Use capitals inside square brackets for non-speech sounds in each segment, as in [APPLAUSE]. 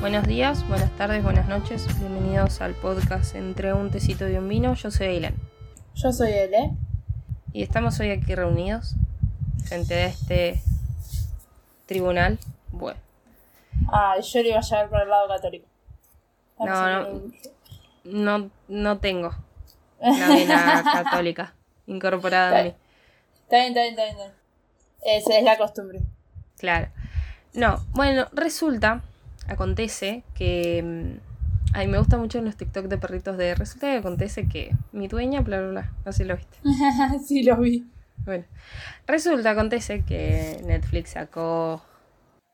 Buenos días, buenas tardes, buenas noches. Bienvenidos al podcast Entre un tecito y un vino. Yo soy Aileen. Yo soy Ele. Y estamos hoy aquí reunidos frente a este tribunal. Bueno, Ah, yo le iba a llevar por el lado católico. No, no. no, no tengo la vena [LAUGHS] católica incorporada en mí. Está bien, está bien. está bien. Esa es la costumbre. Claro. No, bueno, resulta, acontece que. mm, Ay, me gusta mucho los TikTok de perritos de. Resulta que acontece que mi dueña, bla, bla, bla. No sé si lo viste. [LAUGHS] sí, lo vi. Bueno, resulta, acontece que Netflix sacó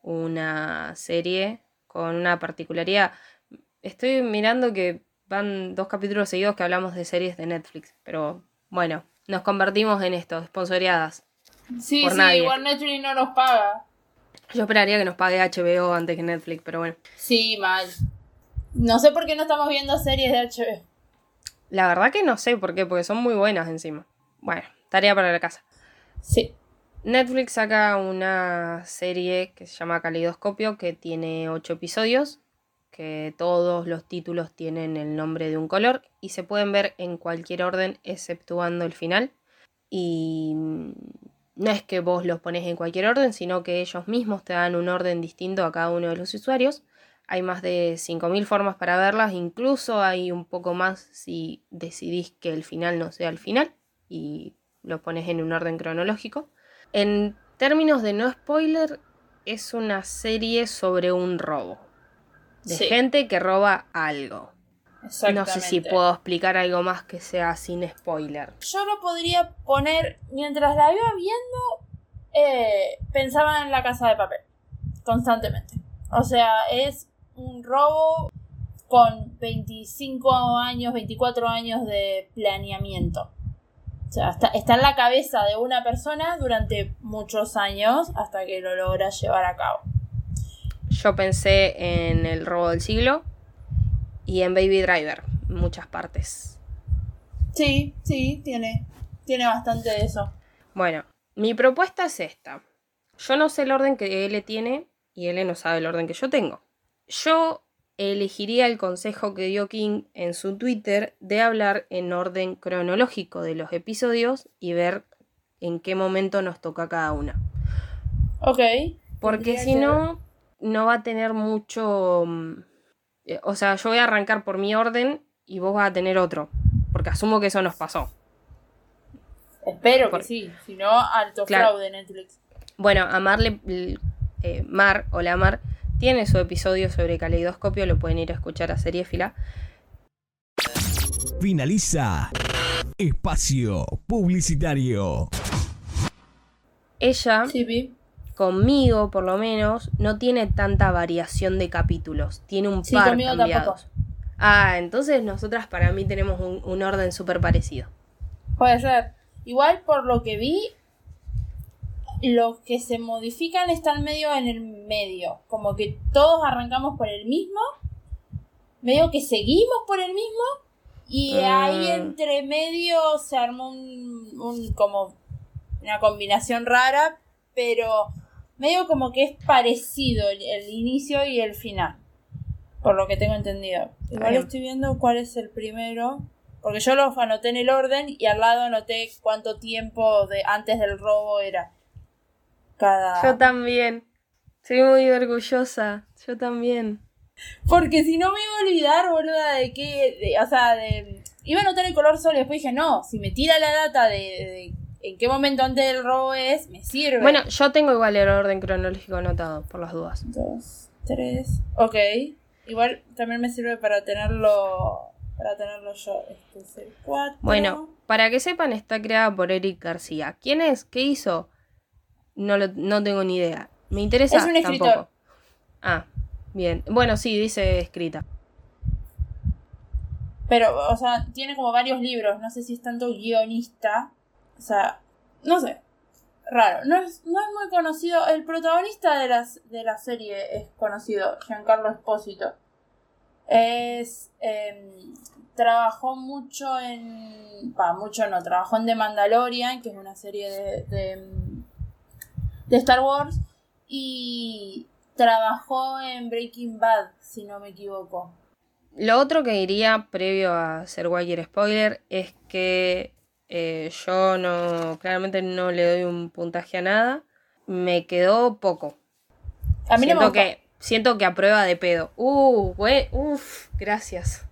una serie con una particularidad. Estoy mirando que van dos capítulos seguidos que hablamos de series de Netflix, pero bueno, nos convertimos en esto, sponsoreadas. Sí, Por sí, nadie. igual Netflix no nos paga. Yo esperaría que nos pague HBO antes que Netflix, pero bueno. Sí, mal. No sé por qué no estamos viendo series de HBO. La verdad que no sé por qué, porque son muy buenas encima. Bueno, tarea para la casa. Sí. Netflix saca una serie que se llama Caleidoscopio, que tiene ocho episodios, que todos los títulos tienen el nombre de un color y se pueden ver en cualquier orden exceptuando el final. Y mm, no es que vos los pones en cualquier orden, sino que ellos mismos te dan un orden distinto a cada uno de los usuarios. Hay más de 5.000 formas para verlas, incluso hay un poco más si decidís que el final no sea el final y lo pones en un orden cronológico. En términos de no spoiler, es una serie sobre un robo. De Sí. gente que roba algo. No sé si puedo explicar algo más que sea sin spoiler. Yo lo podría poner, mientras la iba viendo, eh, pensaba en la casa de papel, constantemente. O sea, es un robo con 25 años, 24 años de planeamiento. O sea, está, está en la cabeza de una persona durante muchos años hasta que lo logra llevar a cabo. Yo pensé en el robo del siglo y en Baby Driver, muchas partes. Sí, sí, tiene, tiene bastante de eso. Bueno, mi propuesta es esta. Yo no sé el orden que L tiene y L no sabe el orden que yo tengo. Yo elegiría el consejo que dio King en su Twitter de hablar en orden cronológico de los episodios y ver en qué momento nos toca cada una. Ok. Porque si no, no va a tener mucho... eh, O sea, yo voy a arrancar por mi orden y vos vas a tener otro. Porque asumo que eso nos pasó. Espero Por- que sí, si no, alto Claro. fraude Netflix. Bueno, Amar, le- l- eh, Mar, hola Mar, tiene su episodio sobre caleidoscopio, lo pueden ir a escuchar a Seriefila. Finaliza Espacio Publicitario. Ella, Sí, vi. Conmigo por lo menos, no tiene tanta variación de capítulos, tiene un Sí, par conmigo cambiados. Ah, entonces nosotras para mí tenemos un, un orden súper parecido. Puede ser. Igual por lo que vi, los que se modifican están medio en el medio. Como que todos arrancamos por el mismo. Medio que seguimos por el mismo. Y Mm. ahí entre medio se armó un, un como una combinación rara. Pero medio como que es parecido el, el inicio y el final. Por lo que tengo entendido. Igual bien. estoy viendo cuál es el primero. Porque yo los anoté en el orden y al lado anoté cuánto tiempo de antes del robo era. Cada. Yo también. Soy muy orgullosa. Yo también. Porque si no me iba a olvidar, boluda, de qué. de- o sea, de. Iba a anotar el color solo y después dije, no, si me tira la data de, de en qué momento antes del robo es, me sirve. Bueno, yo tengo igual el orden cronológico anotado, por las dudas. Dos, tres. Ok. Igual también me sirve para tenerlo. Para tenerlo yo. Este es el cuatro. Bueno, para que sepan, está creada por Eric García. ¿Quién es? ¿Qué hizo? No, lo- no tengo ni idea. ¿Me interesa? Es un escritor. Tampoco. Ah, bien. Bueno, sí, dice escrita. Pero, o sea, tiene como varios libros. No sé si es tanto guionista. O sea, no sé. Raro. No es, no es muy conocido. El protagonista de, las, de la serie es conocido, Giancarlo Espósito. Es. em, trabajó mucho en. Va, mucho no. Trabajó en The Mandalorian, que es una serie de, de, de Star Wars. Y trabajó en Breaking Bad, si no me equivoco. Lo otro que diría previo a ser cualquier spoiler es que eh, yo no, claramente no le doy un puntaje a nada. Me quedó poco. A mí siento no me que siento que a prueba de pedo. Uh, güey, uff, gracias.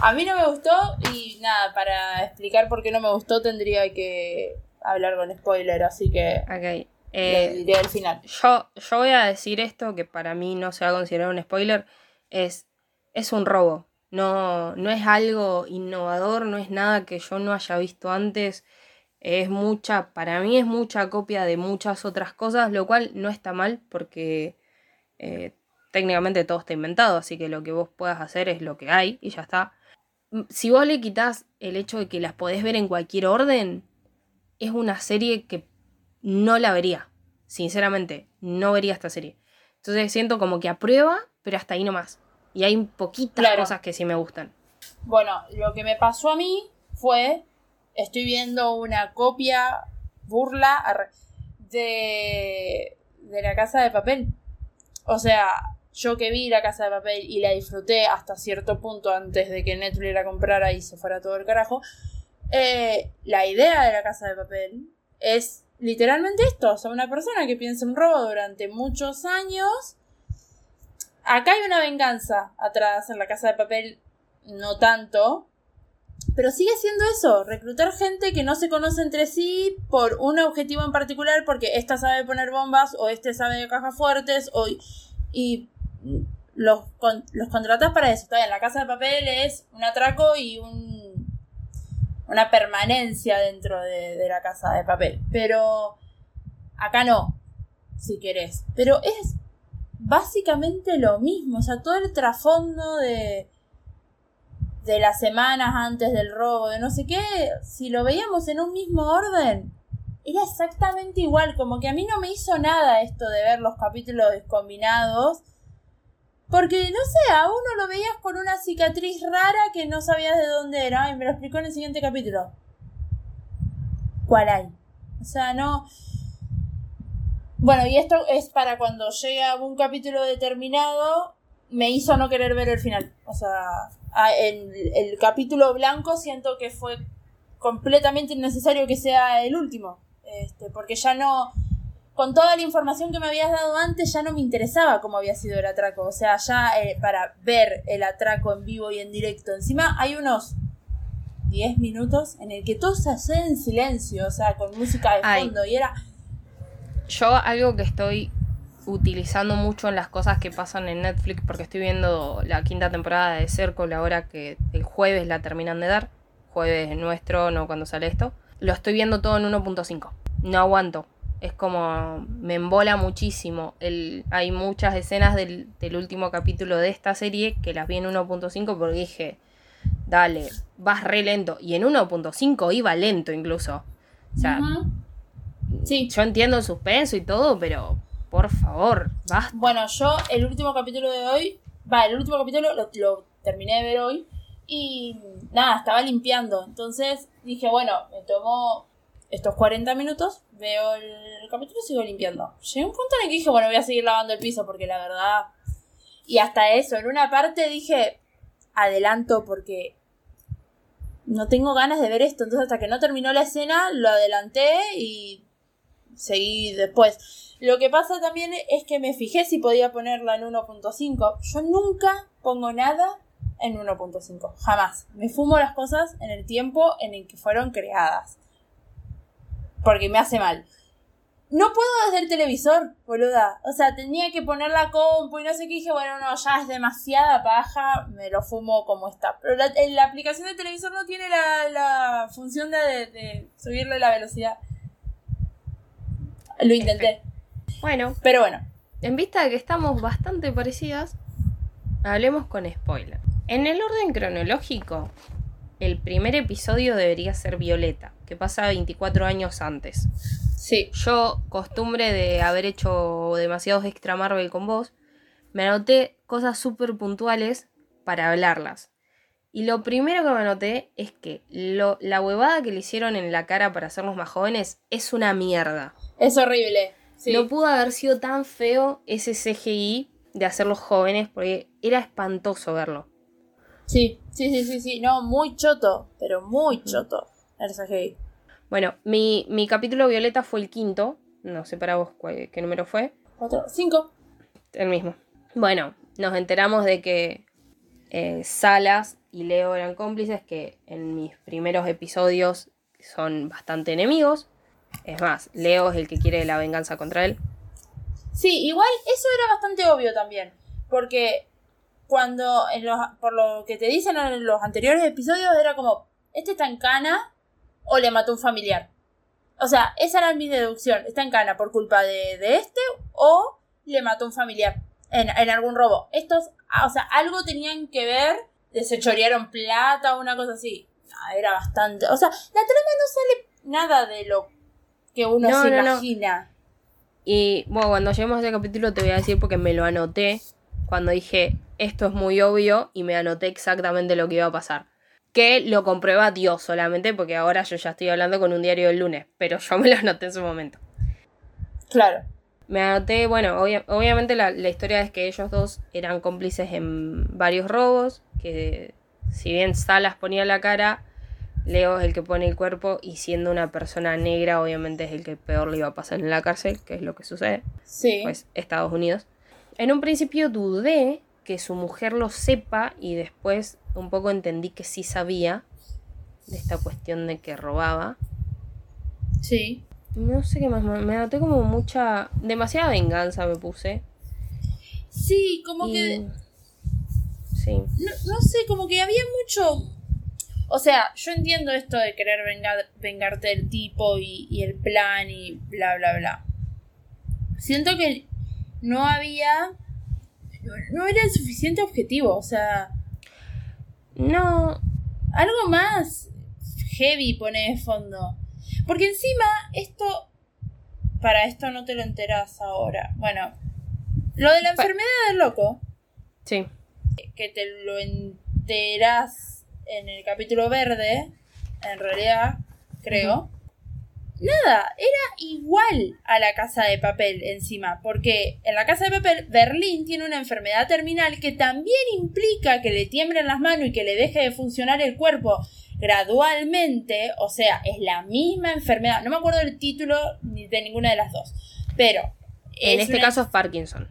A mí no me gustó y nada, para explicar por qué no me gustó tendría que hablar con spoiler, así que Ok. eh, diré al final. yo, yo voy a decir esto que para mí no se va a considerar un spoiler. Es, es un robo. No, no es algo innovador, no es nada que yo no haya visto antes. Es mucha, para mí es mucha copia de muchas otras cosas, lo cual no está mal porque eh, técnicamente todo está inventado, así que lo que vos puedas hacer es lo que hay y ya está. M- Si vos le quitas el hecho de que las podés ver en cualquier orden, es una serie que no la vería. Sinceramente, no vería esta serie. Entonces siento como que aprueba, pero hasta ahí nomás. Y hay poquitas Claro. cosas que sí me gustan. Bueno, lo que me pasó a mí fue, estoy viendo una copia burla de, de la casa de papel. O sea, yo que vi la casa de papel y la disfruté hasta cierto punto antes de que Netflix la comprara y se fuera todo el carajo, eh, la idea de la casa de papel es literalmente esto, o sea, una persona que piensa un robo durante muchos años. Acá hay una venganza atrás en la casa de papel, no tanto, pero sigue siendo eso, reclutar gente que no se conoce entre sí por un objetivo en particular, porque esta sabe poner bombas o este sabe de cajas fuertes, o, y los, con- los contratas para eso. Está bien, la casa de papel es un atraco y un, una permanencia dentro de, de la casa de papel. Pero acá no, si querés. Pero es básicamente lo mismo, o sea, todo el trasfondo de de las semanas antes del robo, de no sé qué, si lo veíamos en un mismo orden, era exactamente igual, como que a mí no me hizo nada esto de ver los capítulos combinados, porque no sé, a uno lo veías con una cicatriz rara que no sabías de dónde era, y me lo explicó en el siguiente capítulo. ¿Cuál hay? O sea, no... Bueno, y esto es para cuando llega un capítulo determinado, me hizo no querer ver el final. O sea, en el capítulo blanco siento que fue completamente innecesario que sea el último. Este, porque ya no. Con toda la información que me habías dado antes, ya no me interesaba cómo había sido el atraco. O sea, ya eh, para ver el atraco en vivo y en directo. Encima hay unos 10 minutos en el que todo se hace en silencio, o sea, con música de Ay. fondo. Y era. Yo algo que estoy utilizando mucho en las cosas que pasan en Netflix, porque estoy viendo la quinta temporada de Cerco, ahora que el jueves la terminan de dar, jueves nuestro, no cuando sale esto, lo estoy viendo todo en 1.5. No aguanto. Es como, me embola muchísimo. Hay muchas escenas del, último capítulo de esta serie que las vi en 1.5 porque dije, dale, vas re lento. Y en 1.5 iba lento incluso. O sea. Sí. yo entiendo el suspenso y todo, pero por favor, basta. Bueno, yo el último capítulo de hoy, va, el último capítulo lo, terminé de ver hoy y nada, estaba limpiando. Entonces dije, bueno, me tomo estos 40 minutos, veo el capítulo y sigo limpiando. Llegué a un punto en el que dije, bueno, voy a seguir lavando el piso porque la verdad... Y hasta eso, en una parte dije, adelanto porque no tengo ganas de ver esto. Entonces hasta que no terminó la escena, lo adelanté y seguí después. Lo que pasa también es que me fijé si podía ponerla en 1.5. Yo nunca pongo nada en 1.5. Jamás. Me fumo las cosas en el tiempo en el que fueron creadas. Porque me hace mal. No puedo desde el televisor, boluda. O sea, tenía que poner la compu y no sé qué. Dije, bueno, no, ya es demasiada paja. Me lo fumo como está. Pero la, en la aplicación del televisor no tiene la, la función de, de subirle la velocidad. Lo intenté. Bueno, Pero bueno. en vista de que estamos bastante parecidas, hablemos con spoiler. En el orden cronológico, el primer episodio debería ser Violeta, que pasa 24 años antes. Sí. Yo, costumbre de haber hecho demasiados extra Marvel con vos, me anoté cosas súper puntuales para hablarlas. Y lo primero que me anoté es que lo- la huevada que le hicieron en la cara para hacernos más jóvenes es una mierda. Es horrible. Sí. No pudo haber sido tan feo ese CGI de hacerlos jóvenes porque era espantoso verlo. Sí, sí, sí, sí, sí. No, muy choto, pero muy choto. El CGI. Bueno, mi, mi capítulo violeta fue el quinto. No sé para vos cuál- qué número fue. Cuatro, cinco. El mismo. Bueno, nos enteramos de que eh, Salas y Leo eran cómplices, que en mis primeros episodios son bastante enemigos. Es más, Leo es el que quiere la venganza contra él. Sí, igual eso era bastante obvio también. Porque cuando, en los, por lo que te dicen en los anteriores episodios, era como, este está en cana o le mató un familiar. O sea, esa era mi deducción. Está en cana por culpa de, de este o le mató un familiar en, en algún robo. Estos, o sea, algo tenían que ver, se chorearon plata o una cosa así. Ah, era bastante. O sea, la trama no sale nada de lo que uno No, se no, no. imagina. Y bueno, cuando lleguemos a ese capítulo te voy a decir porque me lo anoté cuando dije esto es muy obvio y me anoté exactamente lo que iba a pasar. Que lo comprueba Dios solamente porque ahora yo ya estoy hablando con un diario del lunes, pero yo me lo anoté en su momento. Claro. Me anoté, bueno, obvia- obviamente la, la historia es que ellos dos eran cómplices en varios robos, que si bien Salas ponía la cara, Leo es el que pone el cuerpo y siendo una persona negra obviamente es el que peor le iba a pasar en la cárcel, que es lo que sucede, Sí. pues Estados Unidos. En un principio dudé que su mujer lo sepa y después un poco entendí que sí sabía de esta cuestión de que robaba. Sí. No sé qué más, me anoté como mucha, demasiada venganza me puse. Sí, como Y- que. Sí. No, no sé, como que había mucho. O sea, yo entiendo esto de querer vengar, vengarte del tipo y, y el plan y bla, bla, bla. Siento que no había. No, no era el suficiente objetivo, o sea. No, Algo más heavy pone de fondo. Porque encima, esto. Para esto no te lo enterás ahora. Bueno, lo de la Pa- enfermedad del loco. sí. que te lo enterás en el capítulo verde, en realidad, creo. Nada, era igual a la casa de papel encima, porque en la casa de papel Berlín tiene una enfermedad terminal que también implica que le tiemblen las manos y que le deje de funcionar el cuerpo gradualmente, o sea, es la misma enfermedad, no me acuerdo del título ni de ninguna de las dos, pero... En es este una caso es Parkinson.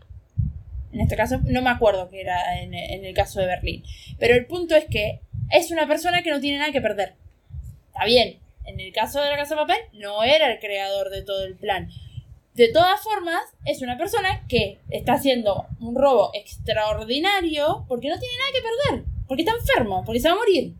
en este caso, no me acuerdo que era en, en el caso de Berlín. Pero el punto es que es una persona que no tiene nada que perder. Está bien. En el caso de la Casa de Papel, no era el creador de todo el plan. De todas formas, es una persona que está haciendo un robo extraordinario porque no tiene nada que perder. Porque está enfermo, porque se va a morir.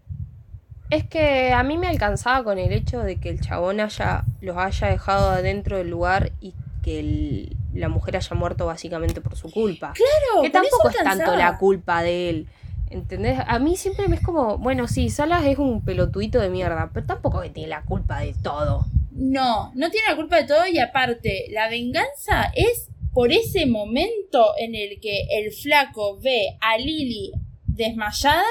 Es que a mí me alcanzaba con el hecho de que el chabón haya, los haya dejado adentro del lugar y que el- la mujer haya muerto básicamente por su culpa. Claro, que tampoco es tanto la culpa de él. ¿Entendés? A mí siempre me es como, bueno, sí, Salas es un pelotuito de mierda, pero tampoco que tiene la culpa de todo. No, no tiene la culpa de todo y aparte, la venganza es por ese momento en el que el flaco ve a Lily desmayada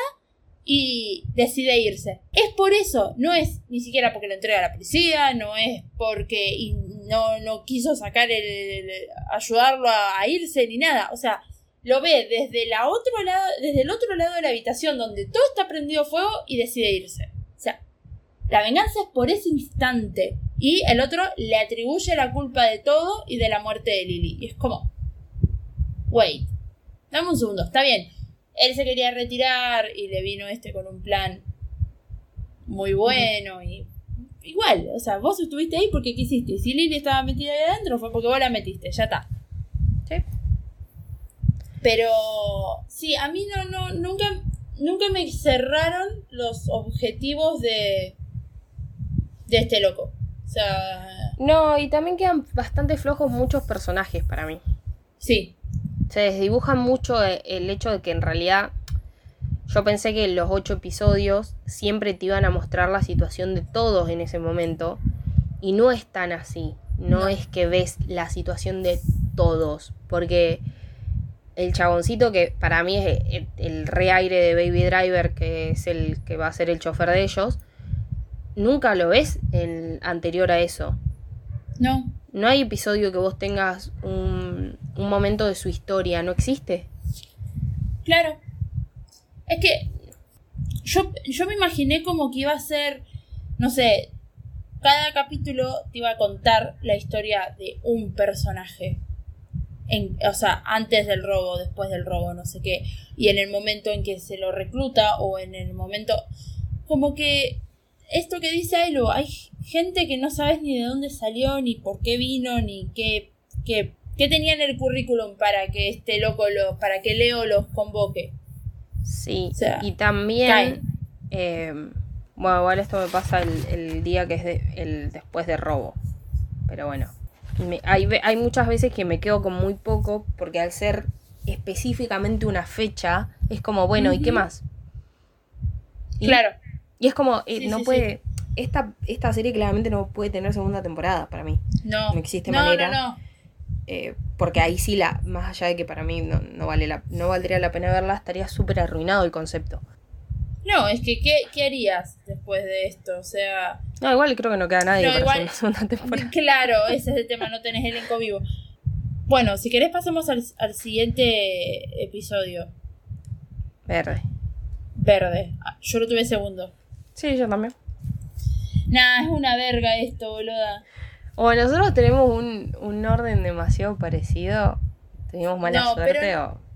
y decide irse. Es por eso, no es ni siquiera porque lo entrega a la policía, no es porque no, no quiso sacar el, ayudarlo a, irse ni nada. O sea, lo ve desde otro lado, desde el otro lado de la habitación donde todo está prendido fuego y decide irse. O sea, la venganza es por ese instante. Y el otro le atribuye la culpa de todo y de la muerte de Lily. Y es como. Wait. Dame un segundo. Está bien. Él se quería retirar y le vino este con un plan muy bueno. Y. Igual. O sea, vos estuviste ahí porque quisiste. Si Lily estaba metida ahí adentro fue porque vos la metiste. Ya está. Sí. Pero. Sí, a mí no, no, nunca. Nunca me cerraron los objetivos de. de este loco. O sea. No, y también quedan bastante flojos muchos personajes para mí. Sí. Se desdibuja mucho e- el hecho de que en realidad yo pensé que los ocho episodios siempre te iban a mostrar la situación de todos en ese momento y no es tan así. No, No. es que ves la situación de todos, porque el chaboncito que para mí es el, el re aire de Baby Driver, que es el que va a ser el chofer de ellos, nunca lo ves anterior a eso. No, no hay episodio que vos tengas un, un momento de su historia, no existe. Claro. Es que yo, yo me imaginé como que iba a ser, no sé, cada capítulo te iba a contar la historia de un personaje. En, o sea, antes del robo, después del robo, no sé qué. Y en el momento en que se lo recluta o en el momento... Como que esto que dice Ailu, hay gente que no sabes ni de dónde salió, ni por qué vino, ni qué, qué, qué tenía en el currículum para que este loco los, para que Leo los convoque. Sí, O sea, y también, eh, bueno, igual esto me pasa el, el día que es de- el después de robo, pero bueno, me- hay, hay muchas veces que me quedo con muy poco porque al ser específicamente una fecha, es como, bueno, ¿y qué más? Y- Claro. Y es como, eh, Sí, no sí, puede, Esta, esta serie claramente no puede tener segunda temporada para mí. No. No existe no, manera. No, no. Eh, porque ahí sí, la más allá de que para mí no, no vale la, no valdría la pena verla, estaría súper arruinado el concepto. No, es que ¿qué, ¿qué harías después de esto? O sea, No, igual creo que no queda nadie No, para igual- hacer una [LAUGHS] segunda temporada. claro, ese es el tema, no tenés elenco vivo. Bueno, si querés pasemos al, al siguiente episodio. Verde. Verde. Ah, Yo lo tuve segundo. Sí, yo también. Nah, es una verga esto, boluda. O nosotros tenemos un, un orden demasiado parecido. Teníamos mala No, suerte pero- o.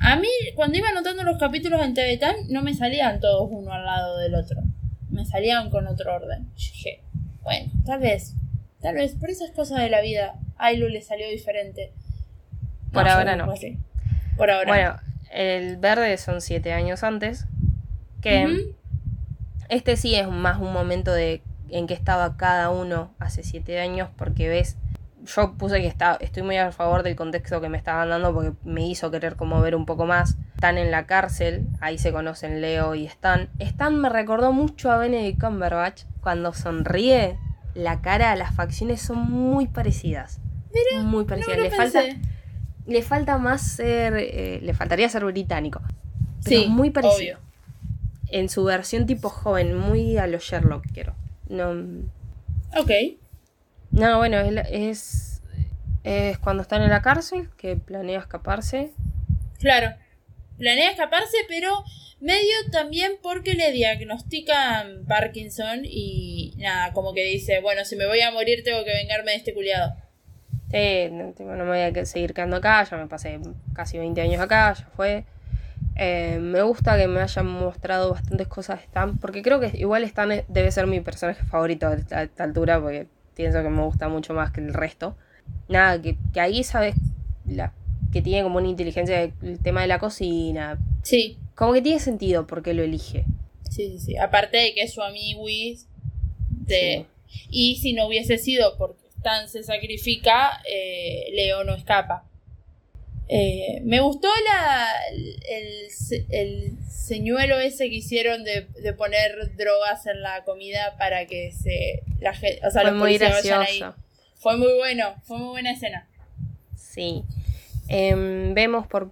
A mí, cuando iba anotando los capítulos en TV Time, no me salían todos uno al lado del otro. Me salían con otro orden. Yo dije, bueno, tal vez, tal vez, por esas cosas de la vida, a Ailu le salió diferente. Por ahora no. así. Por ahora. Bueno, el verde son siete años antes. Que este sí es más un momento de en que estaba cada uno hace siete años. Porque ves. Yo puse que está, estoy muy a favor del contexto que me estaban dando porque me hizo querer como ver un poco más. Están en la cárcel, ahí se conocen Leo y Stan. Stan me recordó mucho a Benedict Cumberbatch. Cuando sonríe, la cara, las facciones son muy parecidas. muy parecidas. le, falta, le falta más ser. eh, le faltaría ser británico. Pero Sí, muy parecido. obvio. En su versión tipo joven, muy a lo Sherlock, quiero. No, Ok. no bueno, es, es, es cuando están en la cárcel que planea escaparse. Claro. Planea escaparse, pero medio también porque le diagnostican Parkinson y nada, como que dice, bueno, si me voy a morir tengo que vengarme de este culiado. Sí, no, me voy a seguir quedando acá, ya me pasé casi 20 años acá, ya fue. Eh, me gusta que me hayan mostrado bastantes cosas de Stan, porque creo que igual Stan es- debe ser mi personaje favorito a esta, a esta altura, porque pienso que me gusta mucho más que el resto. Nada, que, que ahí sabes la, que tiene como una inteligencia el tema de la cocina. Sí, Como que tiene sentido porque lo elige. sí, sí, sí. Aparte de que es su amiguis de... Y si no hubiese sido porque Stan se sacrifica, eh, Leo no escapa. Eh, me gustó la, el, el señuelo ese que hicieron de, de poner drogas en la comida para que se la gente, o sea, Fue los muy policías vayan ahí. gracioso. Fue muy bueno, fue muy buena escena. Sí. Em, vemos por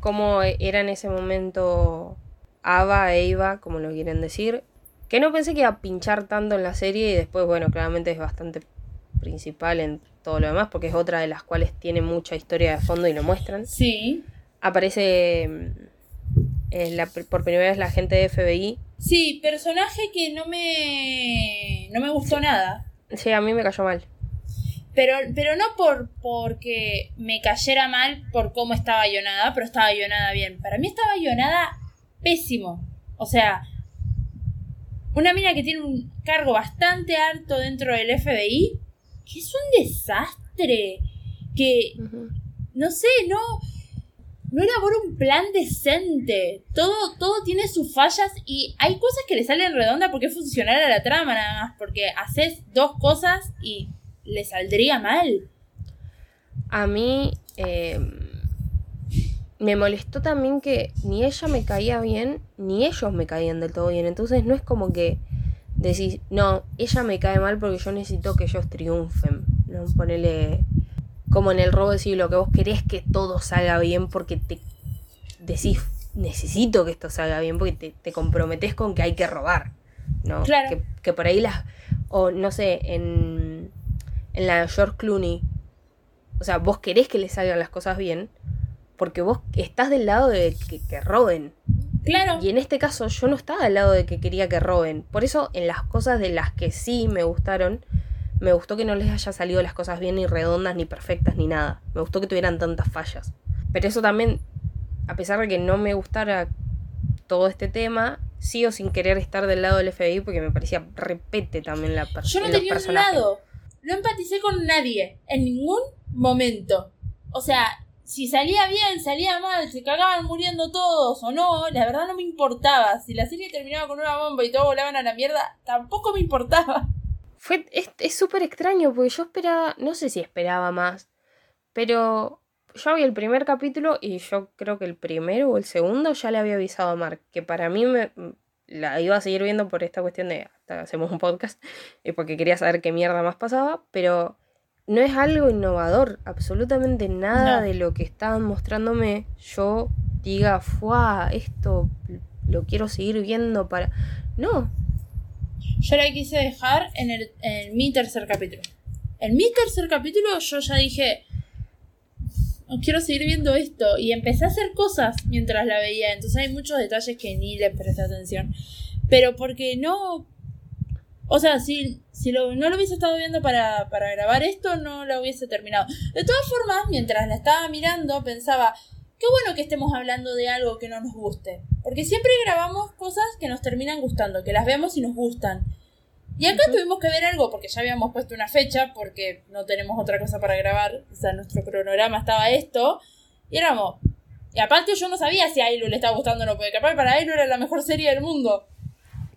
cómo era en ese momento Ava e Eva, como lo quieren decir. Que no pensé que iba a pinchar tanto en la serie y después, bueno, claramente es bastante principal en todo lo demás porque es otra de las cuales tiene mucha historia de fondo y lo muestran. Sí, Aparece en la- por primera vez la gente de FBI. sí, personaje que no me no me gustó nada. Sí, a mí me cayó mal. Pero, pero no por porque me cayera mal por cómo estaba guionada, pero estaba guionada bien. Para mí estaba guionada pésimo. O sea, una mina que tiene un cargo bastante alto dentro del FBI, que es un desastre. Que, no sé, no, no elabora un plan decente. Todo, todo tiene sus fallas y hay cosas que le salen redondas porque es funcional a la trama nada más. Porque haces dos cosas y le saldría mal. A mí em, me molestó también que ni ella me caía bien, ni ellos me caían del todo bien. Entonces no es como que decís, no, ella me cae mal porque yo necesito que ellos triunfen. No ponele como en el robo del siglo, que vos querés que todo salga bien porque te decís, necesito que esto salga bien porque te, te comprometés con que hay que robar. ¿no? Claro. Que, que por ahí las, o no sé, en, en la de George Clooney, o sea, vos querés que le salgan las cosas bien, porque vos estás del lado de que, que roben. Claro. Y en este caso yo no estaba del lado de que quería que roben. Por eso en las cosas de las que sí me gustaron, me gustó que no les haya salido las cosas bien ni redondas, ni perfectas, ni nada. Me gustó que tuvieran tantas fallas. Pero eso también, a pesar de que no me gustara todo este tema, sigo sin querer estar del lado del FBI porque me parecía repete también la persona. Yo no tenía un lado. No empaticé con nadie. En ningún momento. O sea, si salía bien, salía mal, se cagaban muriendo todos o no, la verdad no me importaba. Si la serie terminaba con una bomba y todos volaban a la mierda, tampoco me importaba. Fue, es súper extraño porque yo esperaba, no sé si esperaba más, pero yo vi el primer capítulo y yo creo que el primero o el segundo ya le había avisado a Mark que para mí me, la iba a seguir viendo por esta cuestión de hasta hacemos un podcast [LAUGHS] y porque quería saber qué mierda más pasaba, pero no es algo innovador, absolutamente nada No. de lo que estaban mostrándome yo diga, fuá, esto lo quiero seguir viendo para... No, Yo la quise dejar en, el, en mi tercer capítulo. En mi tercer capítulo yo ya dije, "No quiero seguir viendo esto. Y empecé a hacer cosas mientras la veía. Entonces hay muchos detalles que ni le presté atención. Pero porque no... O sea, si, si lo- no lo hubiese estado viendo para, para grabar esto, no lo hubiese terminado. De todas formas, mientras la estaba mirando, pensaba, qué bueno que estemos hablando de algo que no nos guste. Porque siempre grabamos cosas que nos terminan gustando, que las vemos y nos gustan. Y acá tuvimos que ver algo porque ya habíamos puesto una fecha, porque no tenemos otra cosa para grabar. O sea, nuestro cronograma estaba esto. Y éramos. Y aparte yo no sabía si a Ailu le estaba gustando o no, porque capaz para Ailu era la mejor serie del mundo.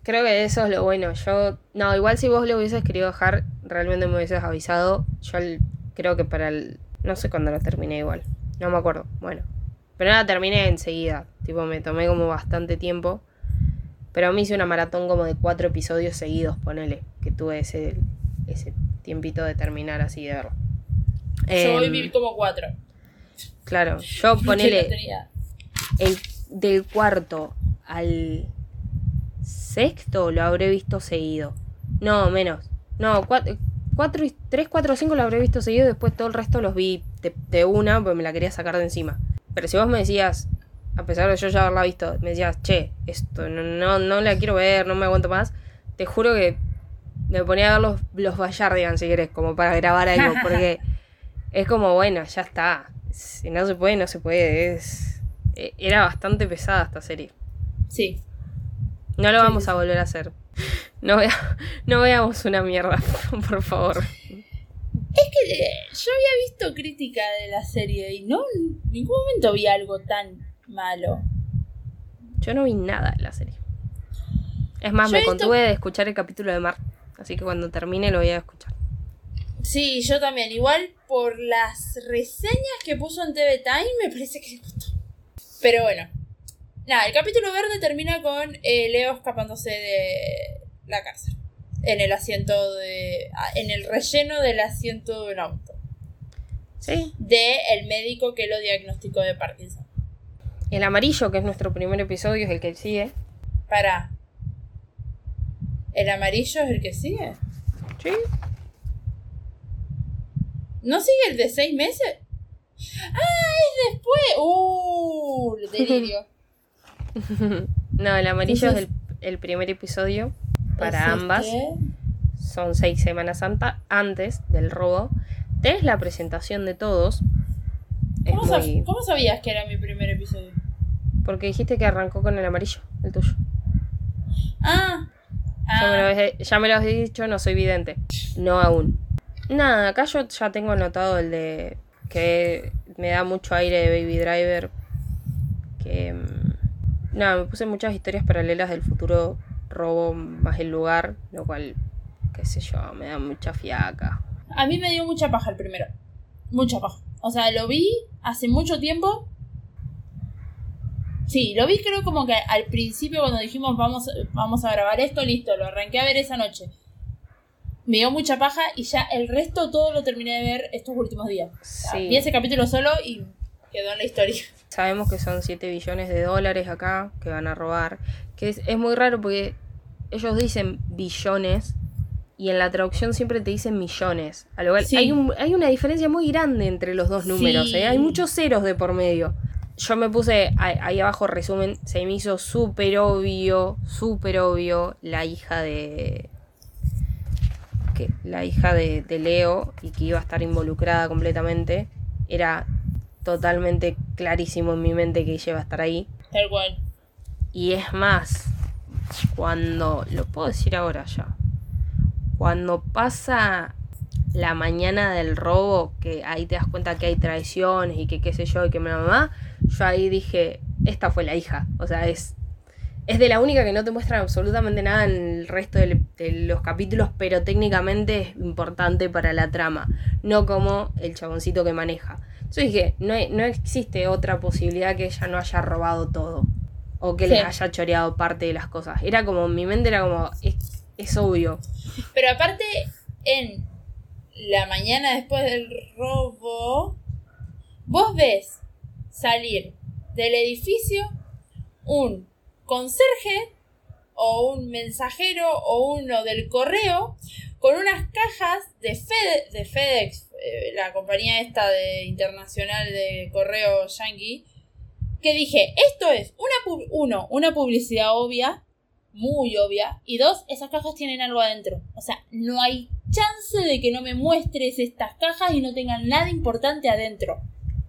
Creo que eso es lo bueno. Yo, no, igual si vos lo hubieses querido dejar, realmente me hubieses avisado. Yo el- creo que para el, no sé cuándo lo terminé igual. No me acuerdo. Bueno, pero no la terminé enseguida. Tipo, me tomé como bastante tiempo. Pero me hice una maratón como de cuatro episodios seguidos, ponele. Que tuve ese, ese tiempito de terminar así de verlo. Yo hoy Em, vi como cuatro. Claro, yo [LAUGHS] ponele el, del cuarto al sexto lo habré visto seguido. No, menos. No, cuatro, cuatro tres, cuatro, cinco lo habré visto seguido. Después todo el resto los vi de, de una porque me la quería sacar de encima. Pero si vos me decías, a pesar de yo ya haberla visto, me decías, che, esto no, no, no la quiero ver, no me aguanto más. Te juro que me ponía a ver los, los Bayardigan si querés, como para grabar algo. [LAUGHS] Porque es como, bueno, ya está. Si no se puede, no se puede. Es, e- era bastante pesada esta serie. Sí. No lo vamos a volver a hacer. No, vea- no veamos una mierda, [LAUGHS] por favor. Es que eh, yo había visto crítica de la serie y no en ningún momento vi algo tan malo. Yo no vi nada de la serie. Es más, Yo me visto- contuve de escuchar el capítulo de Mar. Así que cuando termine lo voy a escuchar. Sí, yo también. Igual por las reseñas que puso en TV Time me parece que le gustó. Pero bueno. Nada, el capítulo verde termina con eh, Leo escapándose de la cárcel. En el asiento de... ah, En el relleno del asiento de un auto. Sí. De el médico que lo diagnosticó de Parkinson. El amarillo, que es nuestro primer episodio, es el que sigue. Para. ¿El amarillo es el que sigue? Sí. ¿No sigue el de seis meses? ¡Ah! Es después. ¡Uh! Delirio. [LAUGHS] [LAUGHS] No, el amarillo Entonces- es el, el primer episodio para ¿Es ambas. Son seis semanas antes del robo. Tenés la presentación de todos. ¿Cómo, sab- muy... cómo sabías que era mi primer episodio? Porque dijiste que arrancó con el amarillo, el tuyo. Ah. Ya, me lo Ah, ya me lo habéis dicho, no soy vidente. No aún. Nada, acá yo ya tengo anotado el de que me da mucho aire de Baby Driver. Que. Nada, me puse muchas historias paralelas del futuro robo más el lugar, lo cual, qué sé yo, me da mucha fiaca. a mí me dio mucha paja el primero. Mucha paja. O sea, lo vi hace mucho tiempo. Sí, lo vi creo como que al principio cuando dijimos vamos, vamos a grabar esto, listo, lo arranqué a ver esa noche. Me dio mucha paja y ya el resto todo lo terminé de ver estos últimos días. O sea, Sí. Vi ese capítulo solo y quedó en la historia. Sabemos que son 7 billones de dólares acá que van a robar. Que es, es muy raro porque ellos dicen billones y en la traducción siempre te dicen millones. A lo cual Sí. hay, un- hay una diferencia muy grande entre los dos números. Sí. ¿eh? Hay muchos ceros de por medio. Yo me puse ahí, abajo resumen, se me hizo súper obvio, súper obvio la hija de... Que, la hija de, de Leo y que iba a estar involucrada completamente. Era totalmente clarísimo en mi mente que ella iba a estar ahí. Tal cual. Y es más, cuando, lo puedo decir ahora ya, cuando pasa la mañana del robo, que ahí te das cuenta que hay traiciones y que qué sé yo, y que mi mamá, yo ahí dije, esta fue la hija. O sea, es, es de la única que no te muestran absolutamente nada en el resto de, los capítulos, pero técnicamente es importante para la trama, no como el chaboncito que maneja. Yo dije, no, no existe otra posibilidad que ella no haya robado todo. O que les haya choreado parte de las cosas. Era como, mi mente era como, es, es obvio. Pero aparte, en la mañana después del robo, vos ves salir del edificio un conserje o un mensajero o uno del correo con unas cajas de, Fede- de FedEx, eh, la compañía esta de internacional de correo yankee, que dije, esto es una uno, una publicidad obvia, muy obvia, y dos, esas cajas tienen algo adentro. O sea, no hay chance de que no me muestres estas cajas y no tengan nada importante adentro.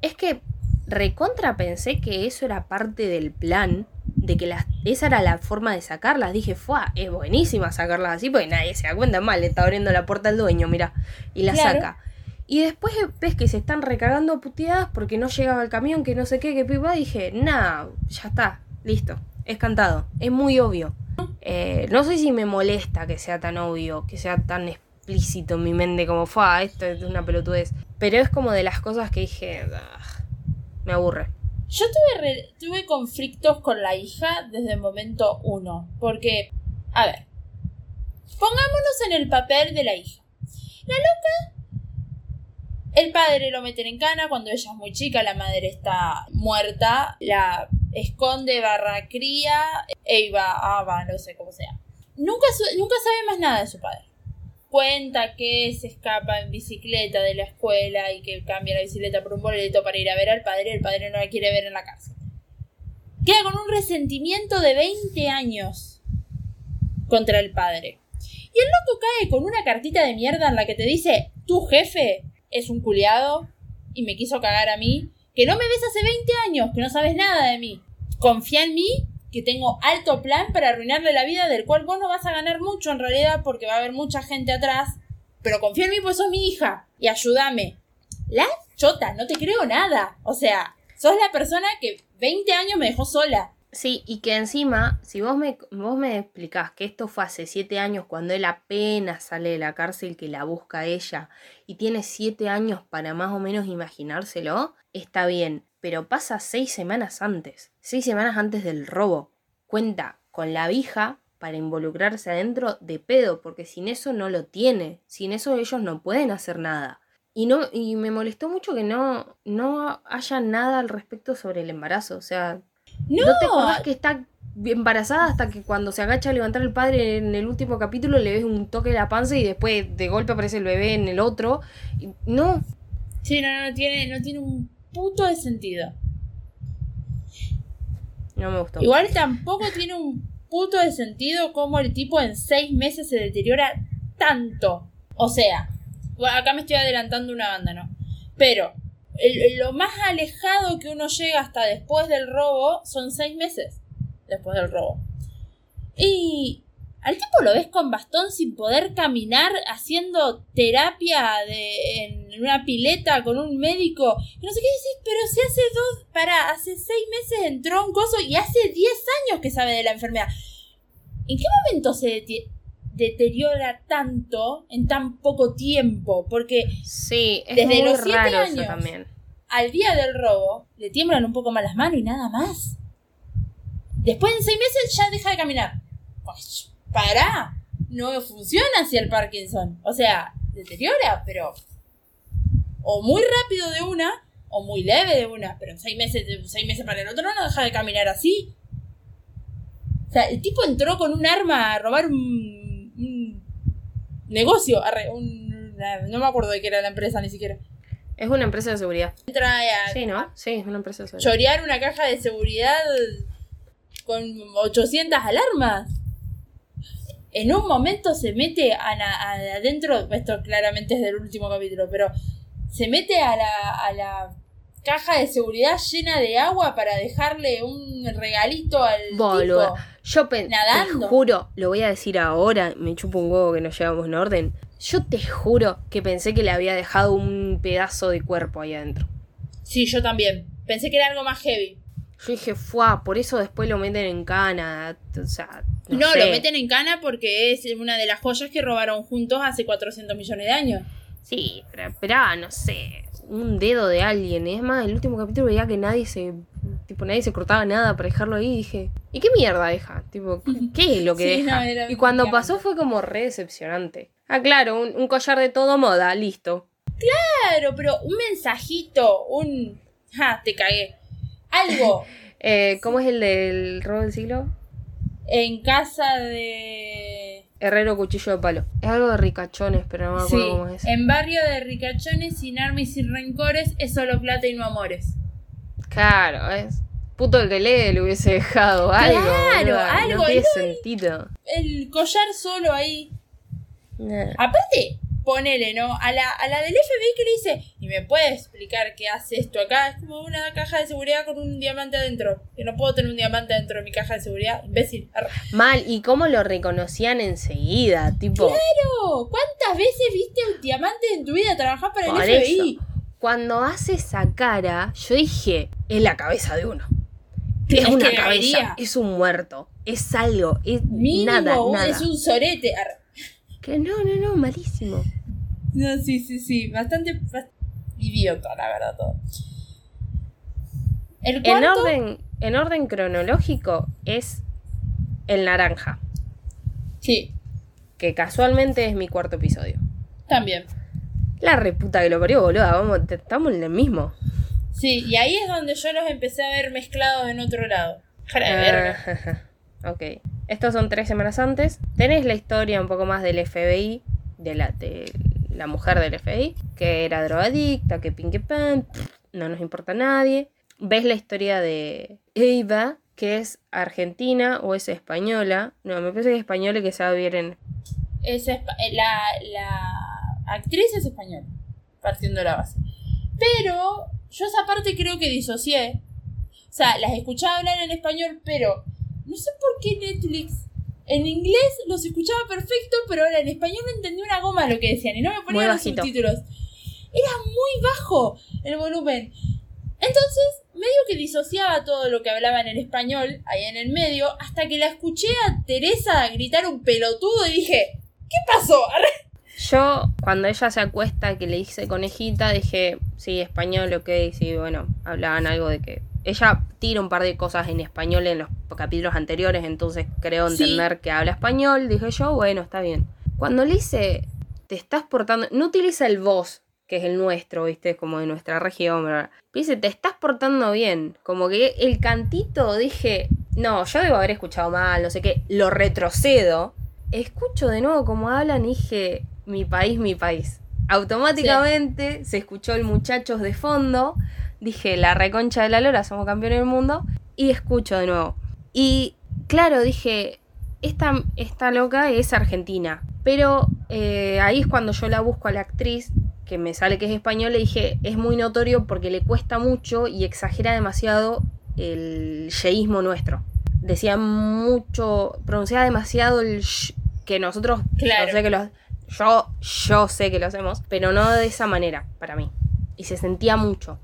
Es que recontra pensé que eso era parte del plan. De que las, esa era la forma de sacarlas. Dije, fue, es buenísima sacarlas así porque nadie se da cuenta mal. Le está abriendo la puerta al dueño, mira. Y la Claro. saca. Y después ves que se están recagando puteadas porque no llegaba el camión, que no sé qué, que pipa. Dije, nah, ya está, listo. Es cantado. Es muy obvio. Eh, no sé si me molesta que sea tan obvio, que sea tan explícito en mi mente como fue, esto es una pelotudez. Pero es como de las cosas que dije, "Ah, me aburre. Yo tuve, tuve conflictos con la hija desde el momento uno. Porque, a ver, pongámonos en el papel de la hija. La loca, el padre lo meten en cana cuando ella es muy chica, la madre está muerta, la esconde barra cría, Eva, Ava, no sé cómo sea. Nunca, nunca sabe más nada de su padre. Cuenta que se escapa en bicicleta de la escuela y que cambia la bicicleta por un boleto para ir a ver al padre el padre no la quiere ver en la cárcel. Queda con un resentimiento de 20 años contra el padre. Y el loco cae con una cartita de mierda en la que te dice, tu jefe es un culiado y me quiso cagar a mí, que no me ves hace 20 años, que no sabes nada de mí. Confía en mí, que tengo alto plan para arruinarle la vida, del cual vos no vas a ganar mucho en realidad, porque va a haber mucha gente atrás. Pero confía en mí, pues sos mi hija, y ayúdame. La chota, no te creo nada. O sea, sos la persona que 20 años me dejó sola. Sí, y que encima, si vos me, vos me explicás que esto fue hace siete años cuando él apenas sale de la cárcel que la busca ella y tiene siete años para más o menos imaginárselo, está bien, pero pasa seis semanas antes, seis semanas antes del robo. Cuenta con la vieja para involucrarse adentro de pedo, porque sin eso no lo tiene, sin eso ellos no pueden hacer nada. Y no, y me molestó mucho que no, no haya nada al respecto sobre el embarazo. O sea, No, ¿No te acordás que está embarazada hasta que cuando se agacha a levantar el padre en el último capítulo le ves un toque de la panza y después de golpe aparece el bebé en el otro? Y no, Sí, no, no, no tiene, no tiene un puto de sentido. no me gustó. Igual tampoco tiene un puto de sentido cómo el tipo en seis meses se deteriora tanto. O sea, acá me estoy adelantando una banda, ¿no? Pero lo más alejado que uno llega hasta después del robo son seis meses después del robo. Y al tipo lo ves con bastón sin poder caminar, haciendo terapia de, en una pileta con un médico. Y no sé qué decís, pero si hace dos, para, hace seis meses entró un coso y hace diez años que sabe de la enfermedad. ¿En qué momento se deti- deteriora tanto en tan poco tiempo? Porque Sí, es Desde muy los siete raro eso años. también. al día del robo le tiemblan un poco más las manos y nada más. Después en seis meses ya deja de caminar. Pues, pará, no funciona así el Parkinson. O sea, deteriora, pero o muy rápido de una o muy leve de una, pero en seis meses, de seis meses para el otro no deja de caminar así. O sea, el tipo entró con un arma a robar un negocio, arre, un, una- no me acuerdo de qué era la empresa ni siquiera. Es una empresa de seguridad. Entra a Sí, ¿no? Sí, es una empresa de seguridad. chorear una caja de seguridad con 800 alarmas. En un momento se mete a la- adentro, esto claramente es del último capítulo, pero se mete a la, a la caja de seguridad llena de agua para dejarle un regalito al Boluda. tipo. Yo pen- Nadando. te juro, lo voy a decir ahora, me chupo un huevo que nos llevamos en orden. Yo te juro que pensé que le había dejado un pedazo de cuerpo ahí adentro. Sí, yo también. Pensé que era algo más heavy. Yo dije, fuá, por eso después lo meten en cana. O sea, no, No, sé. lo meten en cana porque es una de las joyas que robaron juntos hace 400 millones de años. Sí, pero esperá, no sé. Un dedo de alguien. Es más, el último capítulo veía que nadie se. Tipo, nadie se cortaba nada para dejarlo ahí. Y dije, ¿y qué mierda deja? Tipo, ¿qué es lo que [LAUGHS] Sí, deja? no, y cuando pasó fue como re decepcionante. Ah, claro, un, un collar de todo moda, listo. Claro, pero un mensajito, un... Ja, te cagué. Algo [LAUGHS] Eh, ¿Cómo es el del robo del siglo? en casa de... Herrero Cuchillo de Palo. Es algo de ricachones, pero no me Sí, acuerdo cómo es. en barrio de ricachones, sin armas y sin rencores, es solo plata y no amores. Claro, es. Puto el que lee le hubiese dejado algo. Claro, algo, No tiene no, sentido. El collar solo ahí. Nah. Aparte, ponele, ¿no? A la, a la del FBI que le dice, ¿y me puede explicar qué hace esto acá? Es como una caja de seguridad con un diamante adentro. Que no puedo tener un diamante dentro de mi caja de seguridad. Imbécil. Mal, y cómo lo reconocían enseguida, tipo. Claro, ¿cuántas veces viste un diamante en tu vida trabajar para Por el FBI? eso, cuando hace esa cara, yo dije, es la cabeza de uno. Es Es una cabeza, debería. es un muerto, es algo, es Mínimo, nada, nada. es un sorete. Que no, no, no, malísimo. No, sí, sí, sí. Bastante, bast- idiota, la verdad, todo. El En orden, en orden cronológico es el naranja, sí, que casualmente es mi cuarto episodio. también. La reputa que lo parió, boluda, vamos, estamos en el mismo. Sí, y ahí es donde yo los empecé a ver mezclados en otro lado. Jara de verga. Ah, [LAUGHS] ok. Estos son tres semanas antes. Tenés la historia un poco más del FBI, de la, la mujer del FBI, que era drogadicta, que pin que pan, no nos importa a nadie. Ves la historia de Eva, que es argentina o es española. No, me parece que es española y que sabe vivir en. Es eh, la, la actriz es española, partiendo de la base. Pero yo esa parte creo que disocié. O sea, las escuchaba hablar en español, pero no sé por qué Netflix en inglés los escuchaba perfecto, pero ahora en español no entendí una goma lo que decían y no me ponían los subtítulos. Era muy bajo el volumen. Entonces, medio que disociaba todo lo que hablaban en español ahí en el medio, hasta que la escuché a Teresa gritar un pelotudo y dije, ¿qué pasó? [LAUGHS] Yo, cuando ella se acuesta, que le hice conejita, dije, sí, español, ok, sí, bueno, hablaban algo de que. Ella tira un par de cosas en español en los capítulos anteriores, entonces creo Sí. entender que habla español. Dije yo, bueno, está bien. Cuando le hice, te estás portando. No utiliza el vos, que es el nuestro, viste, como de nuestra región, ¿verdad? Dice, te estás portando bien. Como que el cantito, dije, no, yo debo haber escuchado mal, no sé qué, lo retrocedo. Escucho de nuevo como hablan y dije, mi país, mi país. Automáticamente se escuchó el muchachos de fondo. Dije, la reconcha de la lora, somos campeones del mundo. Y escucho de nuevo. Y claro, dije, esta, esta loca es argentina. Pero eh, ahí es cuando yo la busco a la actriz, que me sale que es española, y dije, es muy notorio porque le cuesta mucho y exagera demasiado el yeísmo nuestro. Decía mucho, pronunciaba demasiado el sh, que nosotros, Claro. yo sé que lo, yo, yo sé que lo hacemos, pero no de esa manera, para mí. Y se sentía mucho.